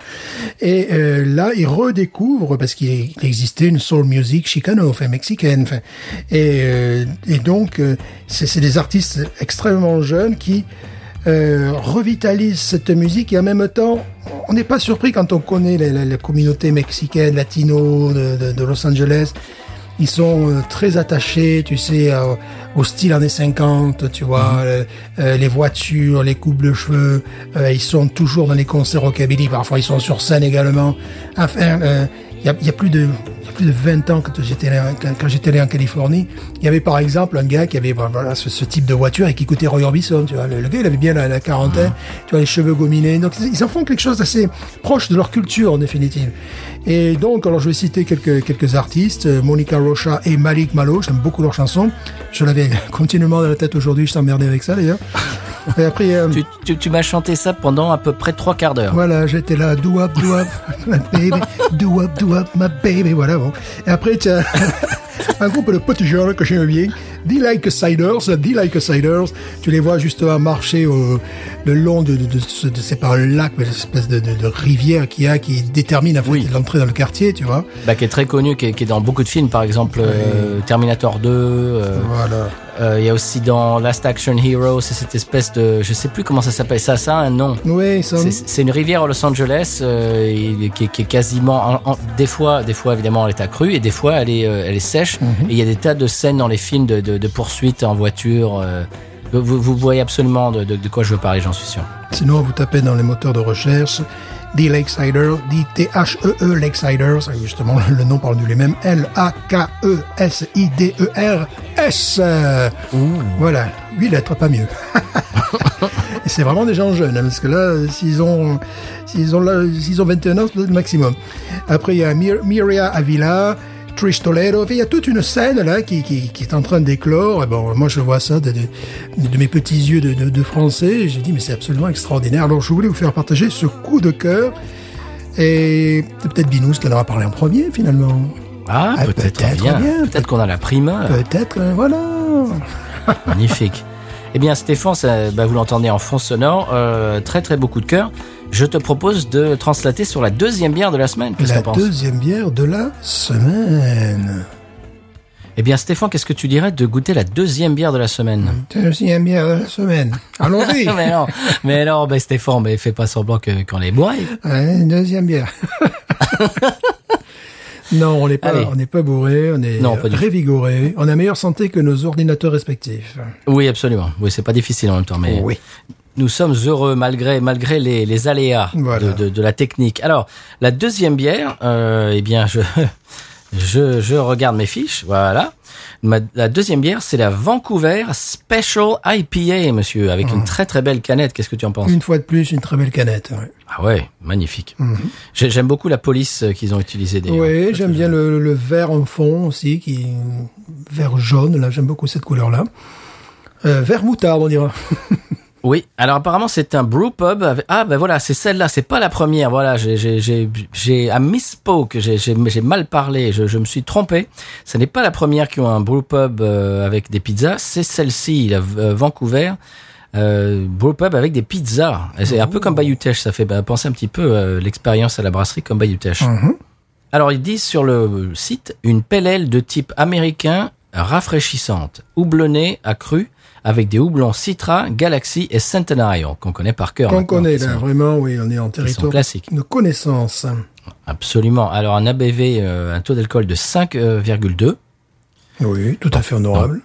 Et euh, là, ils redécouvrent, parce qu'il il existait une soul music chicano, enfin mexicaine, enfin, et, euh, et donc euh, c'est c'est des artistes extrêmement jeunes qui euh, revitalise cette musique et en même temps, on n'est pas surpris quand on connaît la, la- la communauté mexicaine, latino de, de- de Los Angeles. Ils sont euh, très attachés, tu sais, euh, au style années 50, tu vois, euh, euh, les voitures, les coupes de cheveux. ils sont toujours dans les concerts rockabilly. Parfois, ils sont sur scène également. Enfin, il y, a, y a plus de il y a plus de 20 ans quand j'étais allé, quand, j'étais allé en Californie, il y avait par exemple un gars qui avait voilà ce, ce type de voiture et qui écoutait Roy Orbison, tu vois. Le, le gars, il avait bien la, la quarantaine, tu vois, les cheveux gominés. Donc, ils en font quelque chose d'assez proche de leur culture, en définitive. Et donc, alors, je vais citer quelques, quelques artistes, Monica Rocha et Malik Malo. J'aime beaucoup leurs chansons. Je l'avais continuellement dans la tête aujourd'hui, je t'emmerdais avec ça, d'ailleurs. Et après, euh, Tu, tu, tu m'as chanté ça pendant à peu près trois quarts d'heure. voilà, j'étais là, do up, do up, my baby, do up, do up, my baby, voilà, bon. Et après, tu as un groupe de petits jeunes que j'aime bien, The Like Ciders, The Like Ciders, tu les vois justement marcher au, le long de, de, de, ce- de c'est pas un lac, mais une espèce de, rivière qu'il y a, qui détermine Oui. l'entrée dans le quartier, tu vois. Bah, qui est très connu, qui est, qui est dans beaucoup de films, par exemple euh, Terminator 2. euh, Voilà. Euh, Il y a aussi dans Last Action Hero, c'est cette espèce de, je sais plus comment ça s'appelle, ça, ça a un nom. Oui, ça, C'est- une rivière à Los Angeles euh, qui, est, qui est quasiment, en- en- des fois, des fois évidemment elle est accrue et des fois elle est, euh, elle est sèche. Et il y a des tas de scènes dans les films de, de, de poursuites en voiture. euh, vous, vous voyez absolument de quoi je veux parler, j'en suis sûr. Sinon, vous tapez dans les moteurs de recherche The Lakesiders, D-T-H-E-E Lakesiders, justement, le nom parle de lui-même, E L-A-K-E-S-I-D-E-R-S. Voilà, huit lettres, pas mieux. Et c'est vraiment des gens jeunes, hein, parce que là, s'ils ont, s'ils ont, là, ont 21 ans, c'est le maximum. Après, il y a Mir Miria Avila, Trish Toledo, il y a toute une scène là qui, qui, qui est en train d'éclore. Et bon, moi je vois ça de, de, de mes petits yeux de, de, de français. Et j'ai dit mais c'est absolument extraordinaire. Alors je voulais vous faire partager ce coup de cœur. Et c'est peut-être Binous qui en aura parlé en premier finalement. Ah, Ah, peut-être peut-être bien. bien. Peut-être qu'on a la primeur. Peut-être, euh, voilà. Magnifique. Eh bien, Stéphane, ça, bah, vous l'entendez en fond sonore, euh, très très beaucoup de cœur. Je te propose de translater sur la deuxième bière de la semaine. Qu'est-ce La deuxième bière de la semaine. Eh bien, Stéphane, qu'est-ce que tu dirais de goûter la deuxième bière de la semaine? Deuxième bière de la semaine. Allons-y. mais non, mais non, ben Stéphane, mais fais pas semblant que qu'on les boit. Ouais, une deuxième bière. non, on n'est pas, Allez. on n'est pas bourré, on est Non, révigoré, on a meilleure santé que nos ordinateurs respectifs. Oui, absolument. Oui, c'est pas difficile en même temps, mais Oui. Nous sommes heureux malgré malgré les, les aléas Voilà. de, de, de la technique. Alors, la deuxième bière, euh, eh bien, je je je regarde mes fiches, voilà. Ma- la deuxième bière, c'est la Vancouver Special IPA, monsieur, avec une très très belle canette. Qu'est-ce que tu en penses? Une fois de plus, une très belle canette. ouais. Ah ouais, magnifique. J'ai- J'aime beaucoup la police euh, qu'ils ont utilisée. Oui, j'aime bien le, le vert en fond aussi, qui vert jaune. Là, j'aime beaucoup cette couleur-là. Euh, vert moutarde, on dira. Oui, alors apparemment c'est un brew pub. avec- Ah ben voilà, c'est celle-là, c'est pas la première. Voilà, j'ai j'ai j'ai j'ai à misspoke, j'ai mal parlé, je, je me suis trompé. Ce n'est pas la première qui ont un brew pub euh, avec des pizzas, c'est celle-ci, la euh, Vancouver. Euh, brew pub avec des pizzas. C'est un peu comme Bayou Teche, ça fait bah, penser un petit peu euh, l'expérience à la brasserie comme Bayou Teche. Mhm. Alors ils disent sur le site une pelle de type américain rafraîchissante, houblonnée à cru avec des houblons Citra, Galaxy et Centenario qu'on connaît par cœur. Qu'on connaît là, vraiment, oui, on est en territoire classiques. de connaissance. Absolument. Alors un ABV, euh, un taux d'alcool de 5,2. Oui, tout à fait honorable.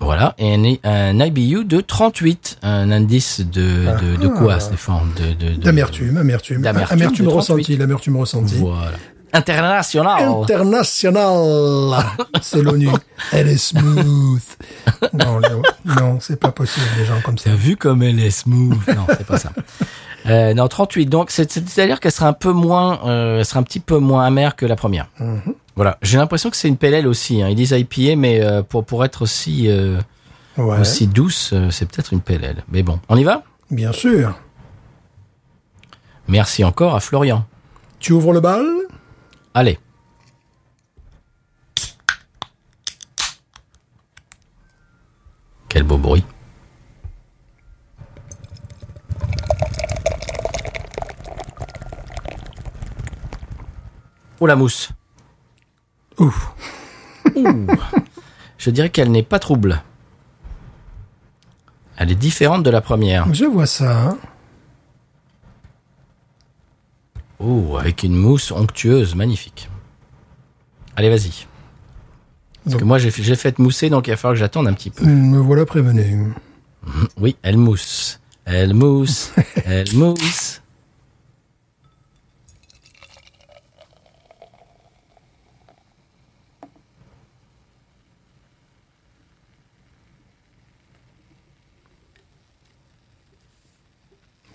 Voilà, et un, un IBU de 38, un indice de, de, de quoi, Ah. Stéphane de, D'amertume, amertume. D'amertume, Amertume de 38. ressentie, l'amertume ressentie. Voilà. International. International. C'est l'ONU. Elle est smooth. Non, non, non, c'est pas possible, des gens comme ça. T'as vu comme elle est smooth? Non, c'est pas ça. Euh, non, 38. Donc, c'est- c'est- c'est-à-dire qu'elle sera un peu moins, euh, elle sera un petit peu moins amère que la première. Mhm. Voilà. J'ai l'impression que c'est une PLL aussi. Hein. Ils disent IPA, mais euh, pour pour être aussi euh, Ouais, aussi douce, euh, c'est peut-être une PLL. Mais bon, on y va? bien sûr. Merci encore à Florian. Tu ouvres le bal? Allez. Quel beau bruit. Oh la mousse. Ouf. Ouh. Je dirais qu'elle n'est pas trouble. Elle est différente de la première. Je vois ça. hein. Avec une mousse onctueuse, magnifique. Allez, vas-y. Parce que moi, j'ai fait, mousser, donc il va falloir que j'attende un petit peu. Me voilà prévenu. Oui, elle mousse. Elle mousse. elle mousse.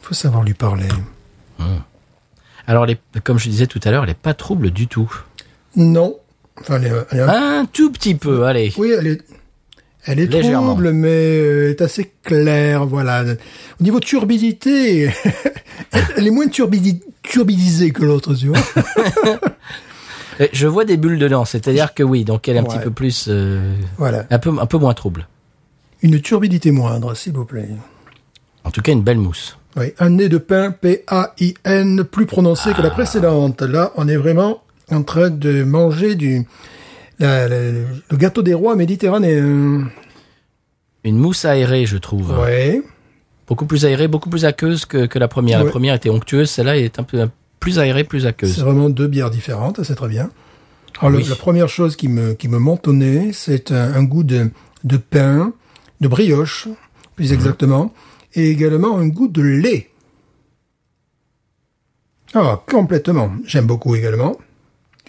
Faut savoir lui parler. Alors, elle est- comme je disais tout à l'heure, elle est pas trouble du tout. Non. Enfin, elle est, elle est un- Un tout petit peu, allez. Oui, elle est, elle est Légèrement. trouble, mais euh, est assez claire, voilà. Au niveau turbidité, elle est moins turbidi- turbidisée que l'autre, tu vois. Euh, Je vois des bulles dedans, c'est-à-dire que oui, donc elle est un Ouais. petit peu plus, euh, voilà. un peu, un peu moins trouble. Une turbidité moindre, s'il vous plaît. En tout cas, une belle mousse. Oui, un nez de pain, P-A-I-N, plus prononcé que la précédente. Là, on est vraiment en train de manger du la- la- le gâteau des rois méditerranéens. Une mousse aérée, je trouve. Ouais. Beaucoup plus aérée, beaucoup plus aqueuse que, que la première. Ouais. La première était onctueuse, celle-là est un peu plus aérée, plus C'est aqueuse. vraiment deux bières différentes, c'est très bien. Alors, le- Oui. la première chose qui me, qui me monte au nez, c'est un, un goût de, de pain, de brioche, plus exactement, et également un goût de lait. Ah, complètement. J'aime beaucoup également.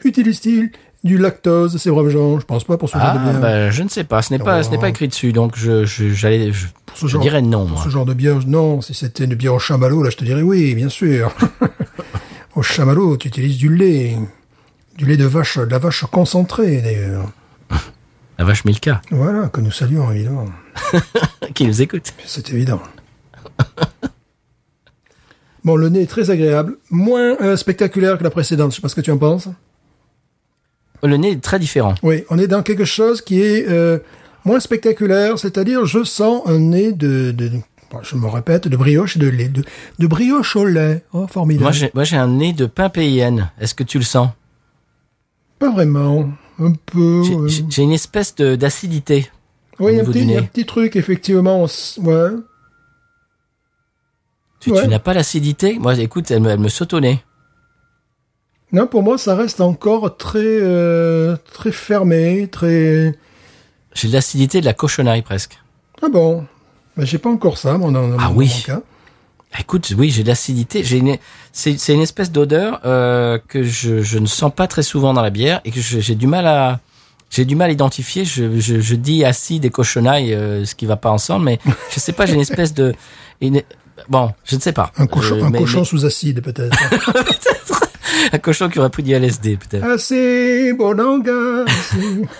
Utilise-t-il du lactose, ces braves gens? Je pense pas pour ce genre Ah, de bière. bah, je ne sais pas. Ce n'est pas, ce n'est pas écrit dessus, donc je, je, j'allais, je, ce je genre- dirais non, Pour moi. ce genre de bière, non. Si c'était une bière au chamallow, là, je te dirais oui, bien sûr. au chamallow, tu utilises du lait. Du lait de vache, de la vache concentrée, d'ailleurs. La vache Milka, Voilà, que nous saluons, évidemment. qui nous écoute. C'est évident. bon, le nez est très agréable. Moins euh, spectaculaire que la précédente. Je sais pas ce que tu en penses. Le nez est très différent. Oui, on est dans quelque chose qui est euh, moins spectaculaire, c'est-à-dire je sens un nez de, de, de- bon, je me répète, de brioche et de lait, de, de brioche au lait. Oh, formidable. Moi, j'ai, moi, j'ai un nez de pain PIN. Est-ce que tu le sens? Pas vraiment. Un peu. J'ai, euh, une espèce de, d'acidité. oui, il y a un petit, truc, effectivement. on Ouais. Tu, Ouais. tu n'as pas l'acidité? Moi, écoute, elle me, elle me nez. Non, pour moi, ça reste encore très, euh, très fermé, très. J'ai de l'acidité de la cochonaille, presque. Ah bon? Ben, j'ai pas encore ça, moi, dans, dans Ah mon oui. cas. Écoute, oui, j'ai de l'acidité. J'ai une, c'est, c'est une espèce d'odeur euh, que je, je ne sens pas très souvent dans la bière et que je- j'ai du mal à, j'ai du mal à identifier. Je, je, je dis acide et cochonaille, euh, ce qui va pas ensemble, mais je sais pas. J'ai une espèce de, une- bon, je ne sais pas. Un cochon, Euh, un mais- cochon mais- sous acide, peut-être. un cochon qui aurait pris du LSD, peut-être. Assez bon langage.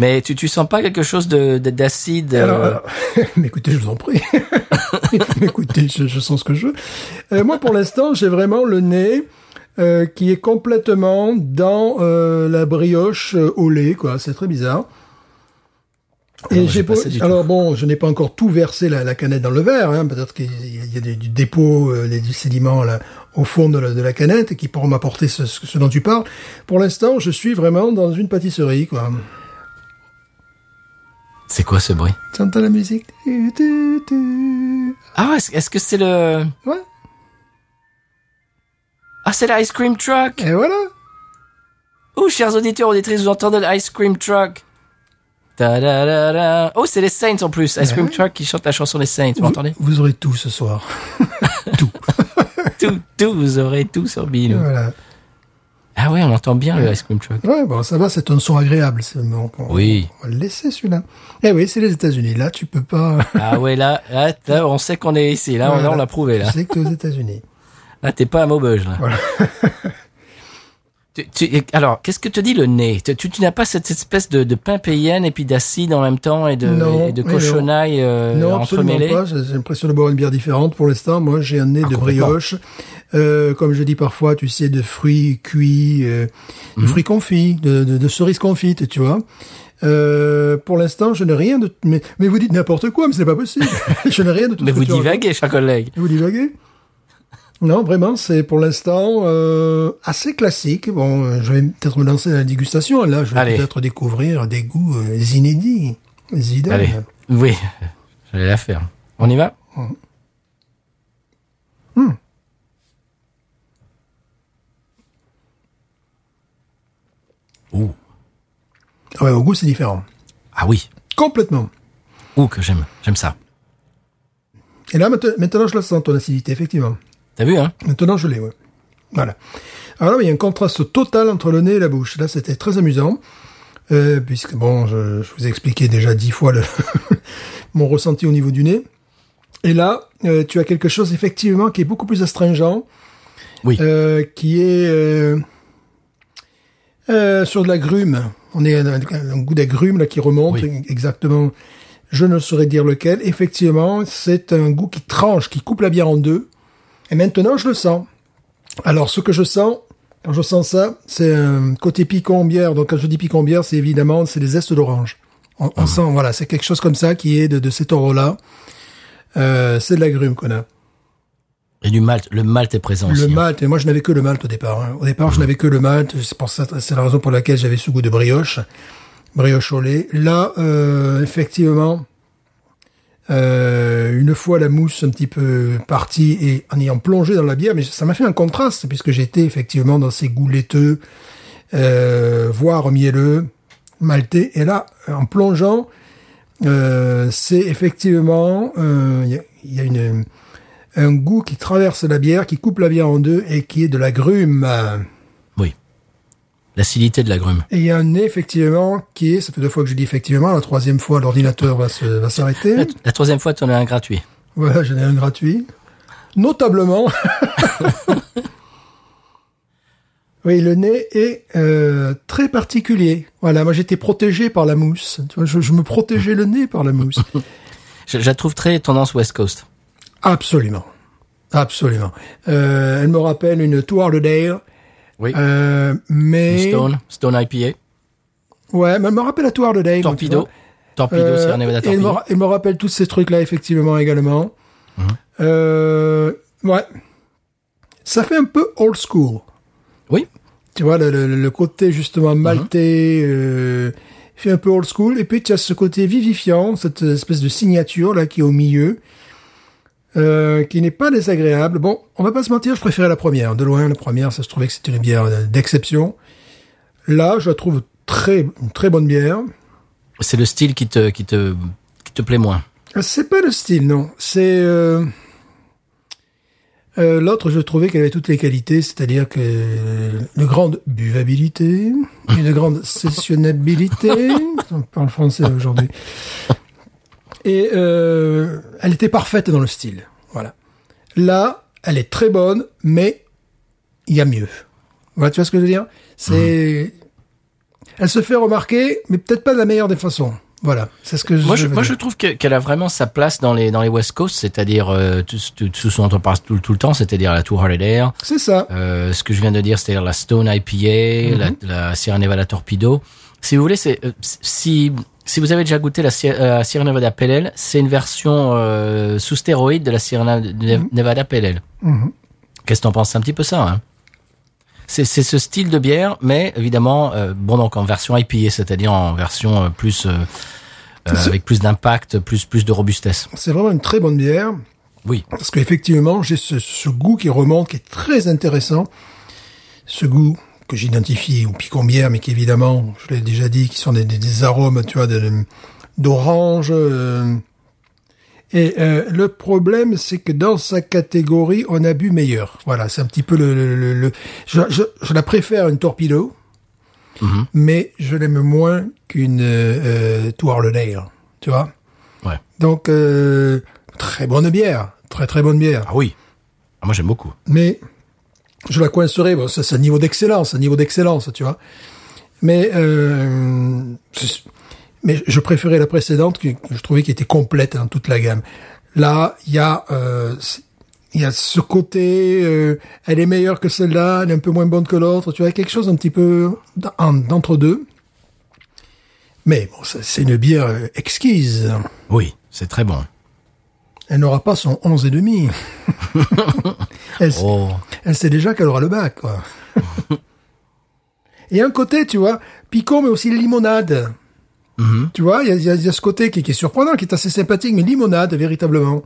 Mais tu, tu sens pas quelque chose de de- d'acide Alors, euh, alors, mais écoutez, je vous en prie. Écoutez, je, je sens ce que je veux. Euh, moi, pour l'instant, j'ai vraiment le nez qui est complètement dans la brioche au lait, quoi. C'est très bizarre. Et j'ai pas alors bon, je n'ai pas encore tout versé la, la canette dans le verre. Hein. Peut-être qu'il y a, du, dépôt, euh, les- du sédiment là, au fond de la, de la canette et qui pourront m'apporter ce, ce, ce dont tu parles. Pour l'instant, je suis vraiment dans une pâtisserie, quoi. C'est quoi ce bruit? Tu entends la musique Tu, tu, tu. Ah, est-ce est-ce que c'est le Ouais. Ah, c'est l'ice cream truck. Et voilà. Oh, chers auditeurs, auditrices, vous entendez l'ice cream truck. Oh, c'est les Saints en plus. Ice Cream Ouais. Truck qui chante la chanson des Saints. Vous Vous, entendez vous aurez tout ce soir. Tout, tout, vous aurez tout sur Bilou. voilà. Ah ouais, on entend bien le Ice Cream Truck. Ouais, bon, ça va, c'est un son agréable. on, Oui. On va le laisser celui-là. Eh oui, c'est les États-Unis. Là, tu peux pas. Ah ouais, là, là, là, on sait qu'on est ici. Là, on- l'a prouvé, là. Tu sais que t'es aux États-Unis. Là, t'es pas à Maubeuge, là. Voilà. Tu- tu- alors, qu'est-ce que te dit le nez? Tu, n'as pas cette espèce de, de pimpéienne et puis d'acide en même temps et de, Non, et de non. cochonaille euh, non, absolument pas. J'ai l'impression de boire une bière différente. Pour l'instant, moi, j'ai un nez Ah, de brioche. Euh, comme je dis parfois, tu sais, de fruits cuits, euh, Mhm. de fruits confits, de, de, de cerises confites, tu vois. Euh, pour l'instant, je n'ai rien de... Mais, mais vous dites n'importe quoi, mais c'est pas possible. je n'ai rien de tout Mais ce vous divaguez, cher collègue. Vous divaguez? Non, vraiment, c'est pour l'instant euh, assez classique. Bon, je vais peut-être me lancer dans la dégustation. Là, je vais peut-être découvrir des goûts euh, inédits, idées. Allez. Oui, j'allais la faire. On y va? Ouh. Ouais, au goût, c'est différent. Ah oui. Complètement. Ouh, que j'aime. J'aime ça. Et là, maintenant, maintenant, je la sens, ton acidité, effectivement. T'as vu, hein? Maintenant, je l'ai, ouais. Voilà. Alors là, il y a un contraste total entre le nez et la bouche. Là, c'était très amusant. Euh, puisque, bon, je, je vous ai expliqué déjà dix fois le mon ressenti au niveau du nez. Et là, euh, tu as quelque chose, effectivement, qui est beaucoup plus astringent. Oui. Euh, qui est euh, euh, sur de la grume. On est un, un goût d'agrumes là qui remonte Oui. exactement. Je ne saurais dire lequel. Effectivement, c'est un goût qui tranche, qui coupe la bière en deux. Et maintenant, je le sens. Alors, ce que je sens, quand je sens ça, c'est un côté piquant bière. Donc, quand je dis piquant bière, c'est évidemment, c'est les zestes d'orange. On, on sent, voilà, c'est quelque chose comme ça qui est de, de cet ordre-là. Euh, c'est de la grume qu'on a. Et du malt. Le malt est présent aussi. Le hein. malt, et moi je n'avais que le malt au départ. hein. Au départ, je n'avais que le malt. C'est pour ça, c'est la raison pour laquelle j'avais ce goût de brioche, brioche au lait. Là, euh, effectivement, euh, une fois la mousse un petit peu partie et en ayant plongé dans la bière, mais ça m'a fait un contraste puisque j'étais effectivement dans ces goûts laiteux, euh, voire mielleux, maltais. Et là, en plongeant, euh, c'est effectivement, euh, il y a, il y a une un goût qui traverse la bière, qui coupe la bière en deux et qui est de la grume. L'acidité de la grume. Et il y a un nez, effectivement, qui est, ça fait deux fois que je dis effectivement, la troisième fois, l'ordinateur va se, va s'arrêter. La, la troisième fois, tu en as un gratuit. Voilà, j'en ai un gratuit. Notablement. oui, le nez est euh, très particulier. Voilà, moi j'étais protégé par la mousse. Tu vois, je, je me protégeais le nez par la mousse. Je, je la trouve très tendance West Coast. Absolument. Absolument. Euh, elle me rappelle une Tour de Dale. Oui. Euh, mais Stone. Stone IPA. ouais, mais elle me rappelle de Dale. tu Torpedo. Torpedo, Euh, Sierra Nevada et elle, me, Torpedo. elle me rappelle tous ces trucs-là effectivement également. Mhm. Euh, ouais, ça fait un peu old school. Oui. Tu vois le, le- le côté justement maltais euh, fait un peu old school. Et puis tu as ce côté vivifiant, cette espèce de signature là qui est au milieu. Euh, qui n'est pas désagréable. Bon, on va pas se mentir, je préférais la première. De loin, la première, ça se trouvait que c'était une bière euh, d'exception. Là, je la trouve très, une très bonne bière. C'est le style qui te, qui te, qui te plaît moins. C'est pas le style, non. C'est euh, euh, l'autre. Je trouvais qu'elle avait toutes les qualités, c'est-à-dire que une grande buvabilité, une grande sessionnabilité. On parle français aujourd'hui. Et euh, elle était parfaite dans le style. Voilà. Là, elle est très bonne, mais il y a mieux. Voilà, tu vois ce que je veux dire? C'est elle se fait remarquer, mais peut-être pas de la meilleure des façons. Voilà, c'est ce que Moi, je, veux moi, dire. je trouve que- qu'elle a vraiment sa place dans les dans les West Coast, c'est-à-dire euh, tout, tout, tout ce dont on parle tout, tout le temps, c'est-à-dire la Tour Holiday, C'est ça. euh, ce que je viens de dire, c'est-à-dire la Stone IPA, la, la Sierra Nevada Torpedo. Si vous voulez, c'est euh, si si vous avez déjà goûté la Sierra, euh, Sierra Nevada Ale, c'est une version euh, sous stéroïde de la Sierra Ne- Nevada. Mhm. Qu'est-ce que t'en penses? Un petit peu ça. Hein c'est c'est ce style de bière, mais évidemment, euh, bon donc en version IPA, c'est-à-dire en version euh, plus euh, euh, avec plus d'impact, plus plus de robustesse. C'est vraiment une très bonne bière. Oui. Parce qu'effectivement, j'ai ce, ce goût qui remonte, qui est très intéressant. Ce goût que j'identifie au picon bière, mais qui évidemment, je l'ai déjà dit, qui sont des, des- des arômes, tu vois, d'orange. euh. Et euh, le problème, c'est que dans sa catégorie, on a bu meilleur. Voilà, c'est un petit peu le... le, le- le- je, je, je la préfère une torpedo, Mhm. mais je l'aime moins qu'une euh, euh, Tour Dale, tu vois Ouais. donc, euh, très bonne bière. Très très bonne bière. Ah oui. Ah, moi j'aime beaucoup. Mais je la coincerai. Bon, c'est un niveau d'excellence, un niveau d'excellence, tu vois. Mais euh, mais je préférais la précédente que, je trouvais qui était complète dans toute la gamme. Là, il y a euh, il y a ce côté, euh, elle est meilleure que celle-là, elle est un peu moins bonne que l'autre. Tu vois, quelque chose un petit peu d'en- d'entre deux. Mais bon, c'est une bière euh, exquise. Oui, c'est très bon. Elle n'aura pas son 11 et demi. elle, Oh. elle sait déjà qu'elle aura le bac, quoi. Et un côté, tu vois, picot, mais aussi limonade. Mhm. Tu vois, il y a, y y ce côté qui, qui est surprenant, qui est assez sympathique, mais limonade, véritablement.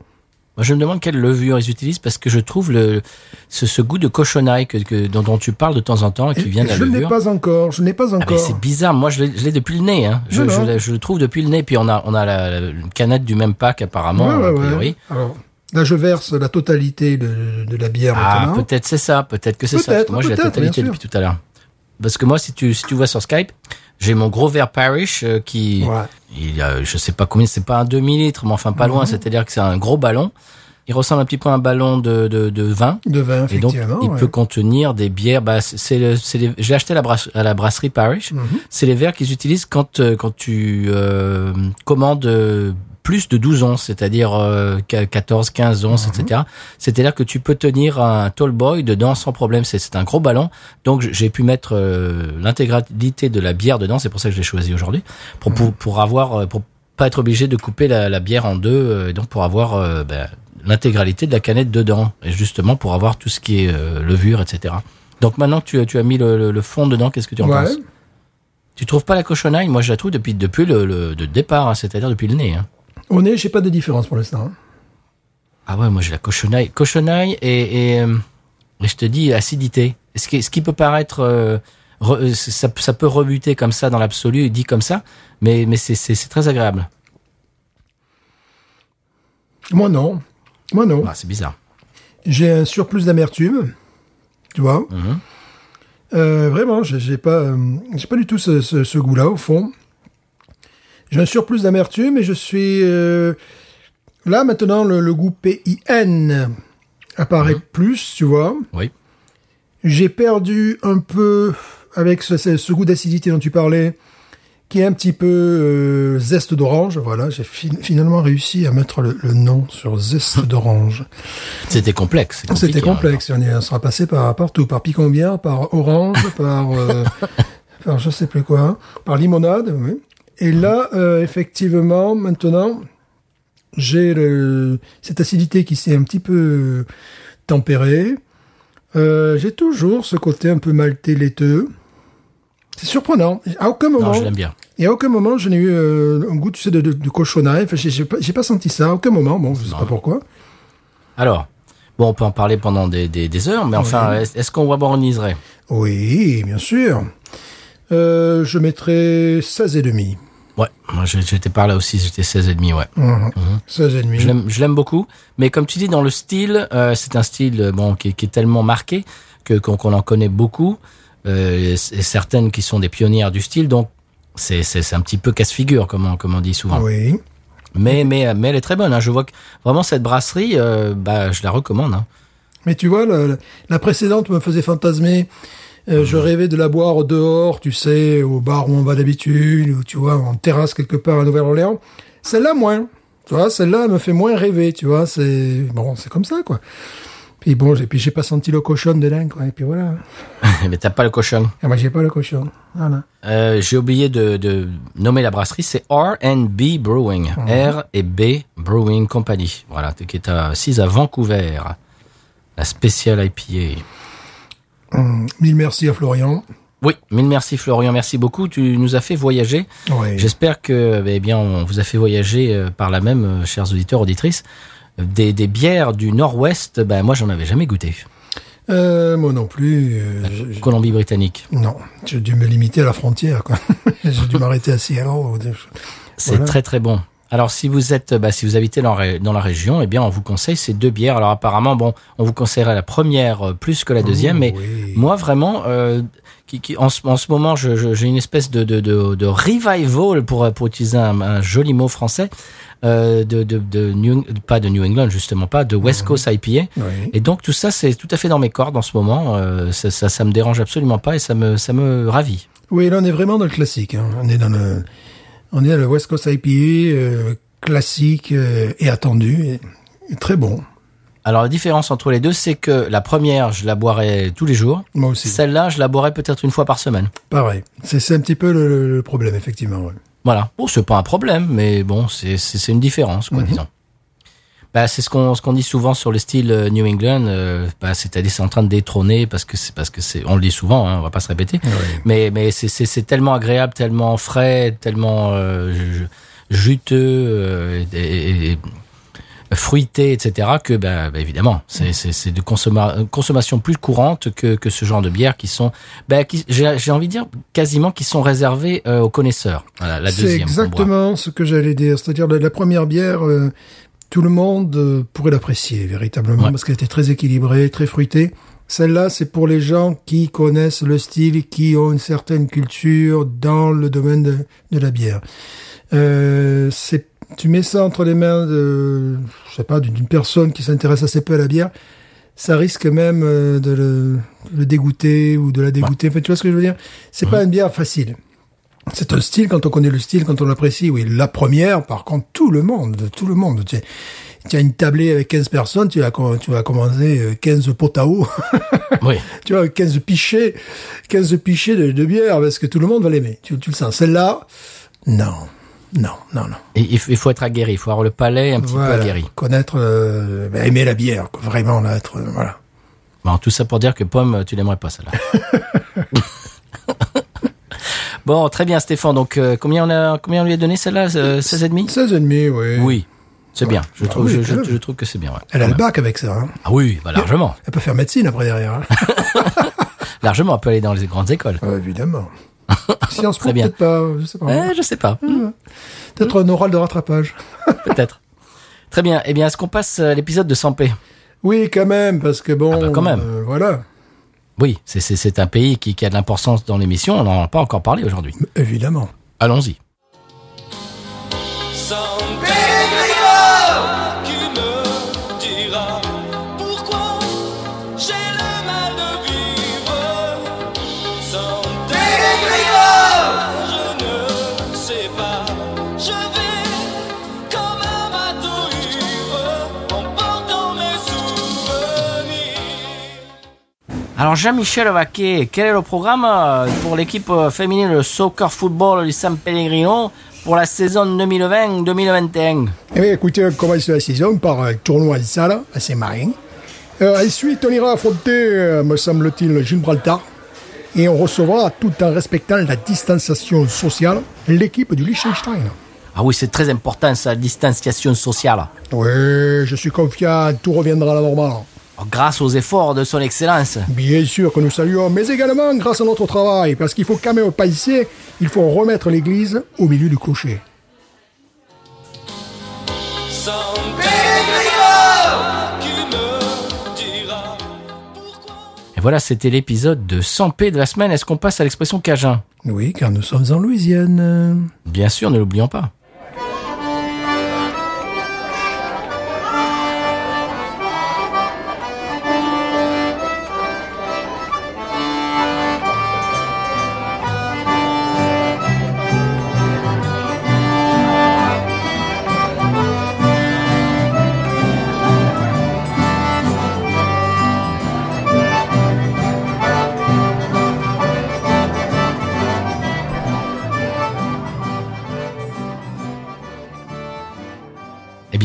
Moi, je me demande quelle levure ils utilisent parce que je trouve le ce, ce goût de cochonaille que, que- dont, dont tu parles de temps en temps et qui Et- vient de la je ne l'ai levure. pas encore, je n'ai pas Ah, mais encore. c'est bizarre. Moi, je l'ai je depuis le nez. Hein. Je, je, je le trouve depuis le nez. Puis on a on a la, la canette du même pack apparemment Ouais, ouais, a ouais. priori. Alors, là, je verse la totalité de, de la bière Ah, peut-être c'est ça. Peut-être que c'est ça. Parce que Peut-être, moi, j'ai la totalité depuis tout à l'heure. Parce que moi, si tu si tu vois sur Skype, j'ai mon gros verre Parish euh, qui Ouais. il a je sais pas combien. C'est pas un demi litre, mais enfin pas Mhm. loin. C'est-à-dire que c'est un gros ballon. Il ressemble un petit peu à un ballon de de, de vin. De vin, Et donc, il ouais. peut contenir des bières. Bah, c'est- c'est le- j'ai acheté à la, brasse- à la brasserie Parish. Mhm. C'est les verres qu'ils utilisent quand euh, quand tu euh, commandes euh, plus de 12 onces, c'est-à-dire euh, qu- 14, 15 onces, Mhm. etc. C'est-à-dire que tu peux tenir un tall boy dedans sans problème. C'est un gros ballon. Donc, j'ai pu mettre euh, l'intégralité de la bière dedans. C'est pour ça que je l'ai choisi aujourd'hui pour, Mhm. pour pour avoir euh, pour pas être obligé de couper la, la bière en deux. euh, et donc pour avoir euh, ben, l'intégralité de la canette dedans et justement pour avoir tout ce qui est euh, levure, etc. Donc maintenant que tu, as- tu as mis le, le- le fond dedans, qu'est-ce que tu en Ouais. penses? Tu trouves pas la cochonaille? Moi, je la trouve depuis depuis le, le de départ, hein, c'est-à-dire depuis le nez. hein. Au nez, j'ai pas de différence pour l'instant. hein. Ah ouais, moi j'ai la cochonaille, cochonaille et, et, euh, et je te dis acidité. Ce qui, ce qui peut paraître, euh, re- euh, ça, ça peut rebuter comme ça dans l'absolu, dit comme ça, mais mais c'est très agréable. Moi, non. Moi, non. Ah, c'est bizarre. J'ai un surplus d'amertume. Tu vois Mhm. Euh, vraiment, j'ai j'ai pas, euh, j'ai pas du tout ce, ce- ce goût-là au fond. J'ai un surplus d'amertume et je suis euh, là maintenant le, le goût PIN apparaît plus, tu vois. Oui. J'ai perdu un peu avec ce, ce- ce goût d'acidité dont tu parlais, qui est un petit peu euh, zeste d'orange. Voilà, j'ai fin- finalement réussi à mettre le, le nom sur zeste d'orange. C'était complexe. C'était hein. complexe. On, est, on sera passé par partout, par picombière, par orange, par, euh, par je sais plus quoi, par limonade. oui. Et là, euh, effectivement, maintenant, j'ai cette acidité qui s'est un petit peu tempérée. Euh, j'ai toujours ce côté un peu maltais laiteux. C'est surprenant. À aucun moment, Non, je l'aime bien. et à aucun moment, je n'ai eu euh, un goût, tu sais, de, de, de cochonaille. Enfin, j'ai pas, senti ça. À aucun moment. Bon, je sais Non. pas pourquoi. Alors, bon, on peut en parler pendant des, des, des heures, mais enfin, est- est-ce qu'on warborniserait Oui, bien sûr. Euh, je mettrais 16 et demi. Ouais, moi j'étais par là aussi, j'étais 16 et demi, ouais. 16 et demi. Je l'aime, beaucoup, mais comme tu dis, dans le style, euh, c'est un style euh, bon qui, est- qui est tellement marqué que qu'on, en connaît beaucoup, euh, et certaines qui sont des pionnières du style, donc c'est, un petit peu casse-figure, comme on, comme on dit souvent. Oui. Mais, mais, mais elle est très bonne. Hein. Je vois que vraiment cette brasserie, euh, bah, je la recommande. Hein. Mais tu vois, la précédente me faisait fantasmer Euh, Je rêvais de la boire dehors, tu sais, au bar où on va d'habitude, ou tu vois, en terrasse quelque part à Nouvelle-Orléans. Celle-là, moins. Tu vois, celle-là elle me fait moins rêver, tu vois. C'est bon, c'est comme ça, quoi. Puis bon, j'ai puis j'ai pas senti le cochon dedans, quoi. Et puis voilà. Mais t'as pas le cochon. Et moi, j'ai pas le cochon. Voilà. Euh, J'ai oublié de, de nommer la brasserie, c'est R&B Brewing. R et B Brewing Company. Voilà, qui est assise à Vancouver. La spéciale IPA. Hum, mille merci à Florian. Oui, mille merci Florian, merci beaucoup. Tu nous as fait voyager. J'espère que, eh bien, on vous a fait voyager euh, par la même, euh, chers auditeurs, auditrices, des, des bières du Nord-Ouest. Ben moi, j'en avais jamais goûté. Euh, moi non plus. euh, Colombie-Britannique. non, j'ai dû me limiter à la frontière, quoi. j'ai dû m'arrêter à Seattle. C'est Voilà. très très bon. Alors si vous êtes, bah, si vous habitez dans, la ré- dans la région, eh bien on vous conseille ces deux bières. Alors apparemment, bon, on vous conseillerait la première euh, plus que la deuxième, mais oui. moi vraiment, euh, qui, qui, en, ce, en ce moment, je- je- j'ai une espèce de, de, de, de revival pour pour utiliser un, un joli mot français. Euh, de, de, de New, pas de New England justement pas de West Coast IPA Oui. et donc tout ça c'est tout à fait dans mes cordes en ce moment euh, ça, ça ça me dérange absolument pas et ça me ça me ravit Oui, là, on est vraiment dans le classique. hein. On est dans le, on est dans le West Coast IPA euh, classique euh, et attendu, et, et très bon. Alors la différence entre les deux, c'est que la première, je la boirais tous les jours. Moi aussi. Celle-là, je la boirais peut-être une fois par semaine. Pareil. C'est un petit peu le, problème, effectivement. ouais. Voilà. Bon, c'est pas un problème, mais bon, c'est une différence, quoi, disons. Bah, c'est ce qu'on ce qu'on dit souvent sur le style euh, New England. euh, bah, c'est-à-dire c'est en train de détrôner parce que c'est parce que c'est on le dit souvent, hein, on va pas se répéter. Mais mais c'est c'est c'est tellement agréable, tellement frais, tellement euh, ju- juteux euh, et, et- et fruité, etc. Que bah, bah, évidemment, c'est c'est c'est de consomma- consommation plus courante que que ce genre de bières qui sont, bah, qui j'ai envie de dire quasiment qui sont réservées aux connaisseurs. Voilà, la C'est deuxième. boit. exactement ce que j'allais dire. C'est-à-dire, la, la première bière, tout le monde euh, pourrait l'apprécier, véritablement, Ouais. parce qu'elle était très équilibrée, très fruitée. Celle-là, c'est pour les gens qui connaissent le style, qui ont une certaine culture dans le domaine de, de la bière. Euh, c'est, tu mets ça entre les mains de, je sais pas, d'une personne qui s'intéresse assez peu à la bière, ça risque même euh, de le, le dégoûter ou de la dégoûter. Enfin, tu vois ce que je veux dire? C'est pas une bière facile. C'est un style, quand on connaît le style, quand on l'apprécie, oui. La première, par contre, tout le monde, tout le monde. Tu, tu as une tablée avec 15 personnes, tu vas, tu vas commencer euh, 15 pots à eau, Oui. tu vois, 15 pichets, 15 pichets de, de bière, parce que tout le monde va l'aimer. Tu, tu le sens. Celle-là, non, non, non, non. Et il faut il faut être aguerri, il faut avoir le palais un petit peu aguerri. Connaître, euh, ben, aimer la bière, quoi. vraiment, là, être, euh, voilà. Bon, tout ça pour dire que Pomme, tu l'aimerais pas celle-là. bon, très bien Stéphane. Donc euh, combien on a combien on lui a donné celle-là euh, 16 et demi? 16 et demi, oui. Oui. C'est bien. Je Bah trouve oui, je, trouve que c'est bien ouais. Elle a le bac avec ça, hein. Ah oui, bah largement. Elle peut faire médecine après derrière, hein. Largement, on peut aller dans les grandes écoles. Évidemment. Sciences Po, peut-être pas, je sais pas. Eh, je sais pas. Peut-être un oral de rattrapage. Peut-être. Très bien. Eh bien, est-ce qu'on passe à l'épisode de 100p Oui, quand même, parce que bon, Ah bah, quand même. euh, voilà, Oui, c'est- un pays qui, qui a de l'importance dans l'émission. On n'en a pas encore parlé aujourd'hui. évidemment. Allons-y. Alors Jean-Michel Vaquet, quel est le programme euh, pour l'équipe euh, féminine de soccer football du San Pellegrino pour la saison 2020-2021 Eh bien, écoutez, on commence la saison par un tournoi à salle à Saint-Marin. Euh, ensuite, on ira affronter, euh, me semble-t-il, Gibraltar. Et on recevra, tout en respectant la distanciation sociale, l'équipe du Liechtenstein. Ah oui, c'est très important ça, la distanciation sociale. Oui, je suis confiant, tout reviendra à la normale. Oh, Grâce aux efforts de son excellence. Bien sûr que nous saluons, mais également grâce à notre travail, parce qu'il faut quand même pas ici, il faut remettre l'église au milieu du clocher. Et voilà, c'était l'épisode de 100p de la semaine. Est-ce qu'on passe à l'expression cajun? Oui, car nous sommes en Louisiane. Bien sûr, ne l'oublions pas.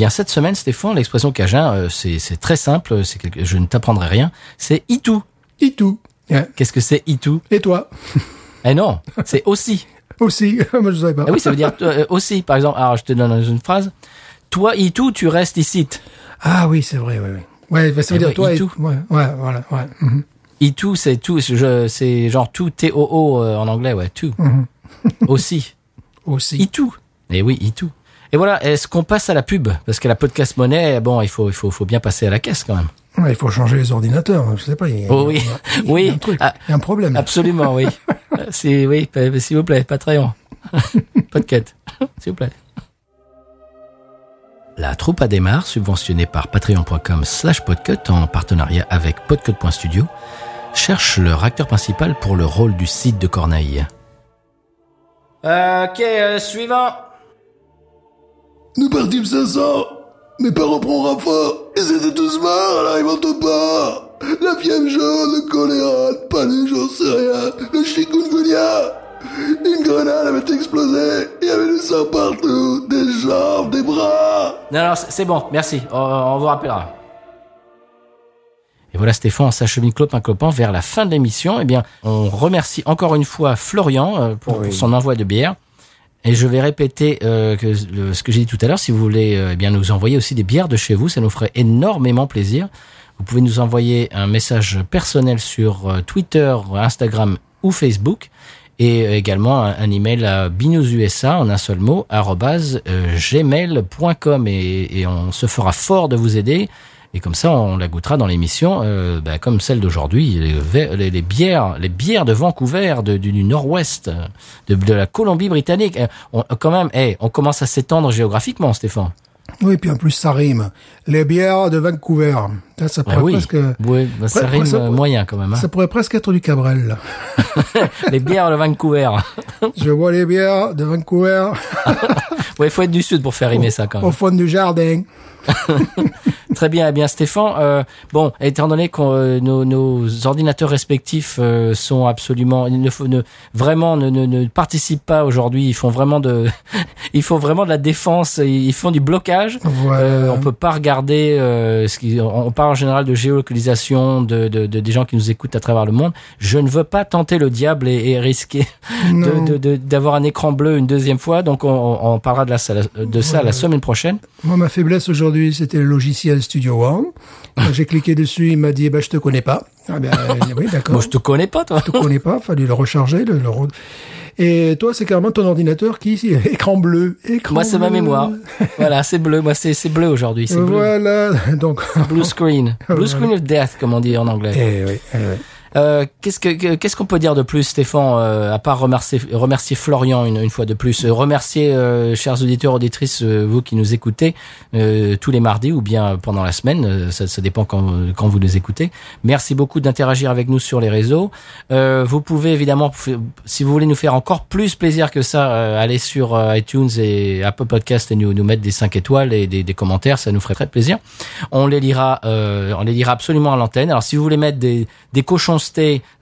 Bien, cette semaine, Stéphane, l'expression cajun, euh, c'est très simple. C'est quelque- je ne t'apprendrai rien. C'est itou. Ouais. Qu'est-ce que c'est itou? Et toi? Eh non, c'est aussi. aussi. Moi, je savais pas. Ah oui, ça veut dire euh, aussi. Par exemple, alors je te donne une phrase. Toi, itou, tu restes ici. Ah oui, c'est vrai, oui, oui. Ouais, bah, ça veut Eh dire ouais, toi et et. Ouais, ouais, voilà, ouais. mhm. Itou, c'est tout. C'est genre tout T-O-O euh, en anglais, ouais, tout. Aussi. Aussi. Itou. Et oui, Itou. Et voilà, est-ce qu'on passe à la pub? Parce que la podcast monnaie, bon, il faut, il faut, faut bien passer à la caisse quand même. Ouais, il faut changer les ordinateurs. Je sais pas. Il y a, Oh oui. il y a- il y a Oui. un truc. Ah. Il y a un problème. Absolument, oui. C'est, oui, s'il vous plaît, Patreon. Podcast. S'il vous plaît. La troupe à démarre, subventionnée par patreon.com slash podcut en partenariat avec podcut.studio, cherche leur acteur principal pour le rôle du site de Corneille. ok, euh, suivant. Nous partîmes 500. Mes parents prennent Rafa. Ils étaient tous morts, alors ils m'entendent pas. La fièvre jaune, le choléra, le palu, j'en sais rien. Le chikungunya. Une grenade avait explosé. Il y avait du sang partout. Des jambes, des bras. Non, non, c'est bon, merci. On, on vous rappellera. Et voilà, Stéphane, on s'achemine clopin clopin vers la fin de l'émission. Eh bien, on remercie encore une fois Florian euh, pour, pour son envoi de bière. Et je vais répéter euh, que ce que j'ai dit tout à l'heure. Si vous voulez euh, eh bien nous envoyer aussi des bières de chez vous, ça nous ferait énormément plaisir. Vous pouvez nous envoyer un message personnel sur euh, Twitter, Instagram ou Facebook. Et euh, également un, email à binoususa en un seul mot euh, gmail.com et, et on se fera fort de vous aider et comme ça on la goûtera dans l'émission euh, bah, comme celle d'aujourd'hui les, ver- les, les bières les bières de Vancouver de, du, du Nord-Ouest de, de la Colombie-Britannique Euh, on, quand même hey, on commence à s'étendre géographiquement Stéphane Oui, puis en plus, ça rime. Les bières de Vancouver. Ça, ça pourrait Ah oui, presque, oui bah, ça rime ça- euh, moyen quand même hein. ça pourrait presque être du Cabrel. là. les bières de Vancouver Je vois les bières de Vancouver ouais faut être du sud pour faire rimer ça quand même au fond du jardin. Très bien, eh bien Stéphane. euh, bon, étant donné que euh, nos, nos ordinateurs respectifs euh, sont absolument, ils ne, ne vraiment ne, ne, ne participent pas aujourd'hui. Ils font vraiment de, ils font vraiment de la défense. Ils font du blocage. Voilà. On peut pas regarder. Ce qui, on parle en général de géolocalisation, de, de, de- des gens qui nous écoutent à travers le monde. Je ne veux pas tenter le diable et, et risquer d'avoir un écran bleu une deuxième fois. Donc on, on parlera de, la, de ça la semaine prochaine. Moi, ma faiblesse aujourd'hui, c'était le logiciel Studio One. J'ai cliqué dessus, il m'a dit, bah, je te connais pas. Ah ben, oui, d'accord. Moi, je te connais pas, toi. Je te connais pas, fallait le recharger, le, Et toi, c'est carrément ton ordinateur qui, ici, écran bleu. Écran Moi, c'est ma mémoire. voilà, c'est bleu. Moi, c'est c'est bleu aujourd'hui. C'est bleu. Voilà. Donc. Blue screen. Blue screen of death, comme on dit en anglais. Eh oui, eh oui. Euh, qu'est-ce que que- qu'est-ce qu'on peut dire de plus, Stéphane, euh, à part remercier remercier Florian une, une fois de plus, Euh, remercier euh, chers auditeurs auditrices, euh, vous qui nous écoutez tous les mardis ou bien pendant la semaine, ça, ça dépend quand quand vous les écoutez. Merci beaucoup d'interagir avec nous sur les réseaux. Vous pouvez évidemment, si vous voulez nous faire encore plus plaisir que ça, aller sur iTunes et Apple Podcast et nous nous mettre des 5 étoiles et des, des commentaires, ça nous ferait très plaisir. On les lira, on les lira absolument à l'antenne. Alors si vous voulez mettre des, des cochoncetés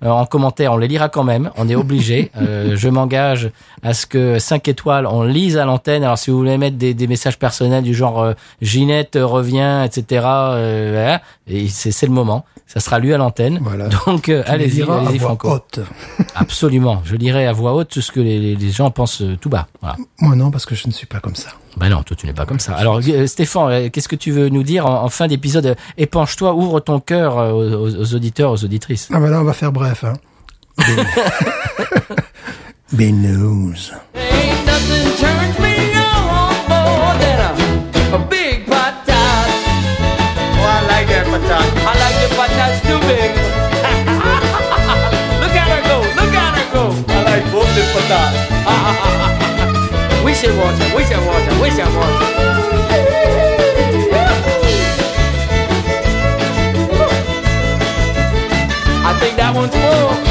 euh, en commentaire, on les lira quand même. On est obligé. Euh, je m'engage à ce que 5 étoiles, on lise à l'antenne. Alors si vous voulez mettre des, des messages personnels du genre euh, Ginette revient, etc. euh, voilà. et c'est c'est le moment. Ça sera lu à l'antenne. Voilà. Donc euh, allez-y, allez-y voix Franco. haute. Absolument. Je lirai à voix haute tout ce que les, les- les gens pensent euh, tout bas. Voilà. Moi, non, parce que je ne suis pas comme ça. Ben non, toi tu n'es pas comme ça. Alors euh, Stéphane, euh, qu'est-ce que tu veux nous dire en, en fin d'épisode? Euh, Épanche-toi, ouvre ton cœur aux, aux- aux auditeurs, aux auditrices. Ah, ben là, on va faire bref, hein. Binous. Ain't nothing turns me on more than a, a big patat. Oh, I like that patat. I like the patats too big. look at her go, look at her go. I like both the. We should watch her, we should watch her, we should watch her. I think that one's full.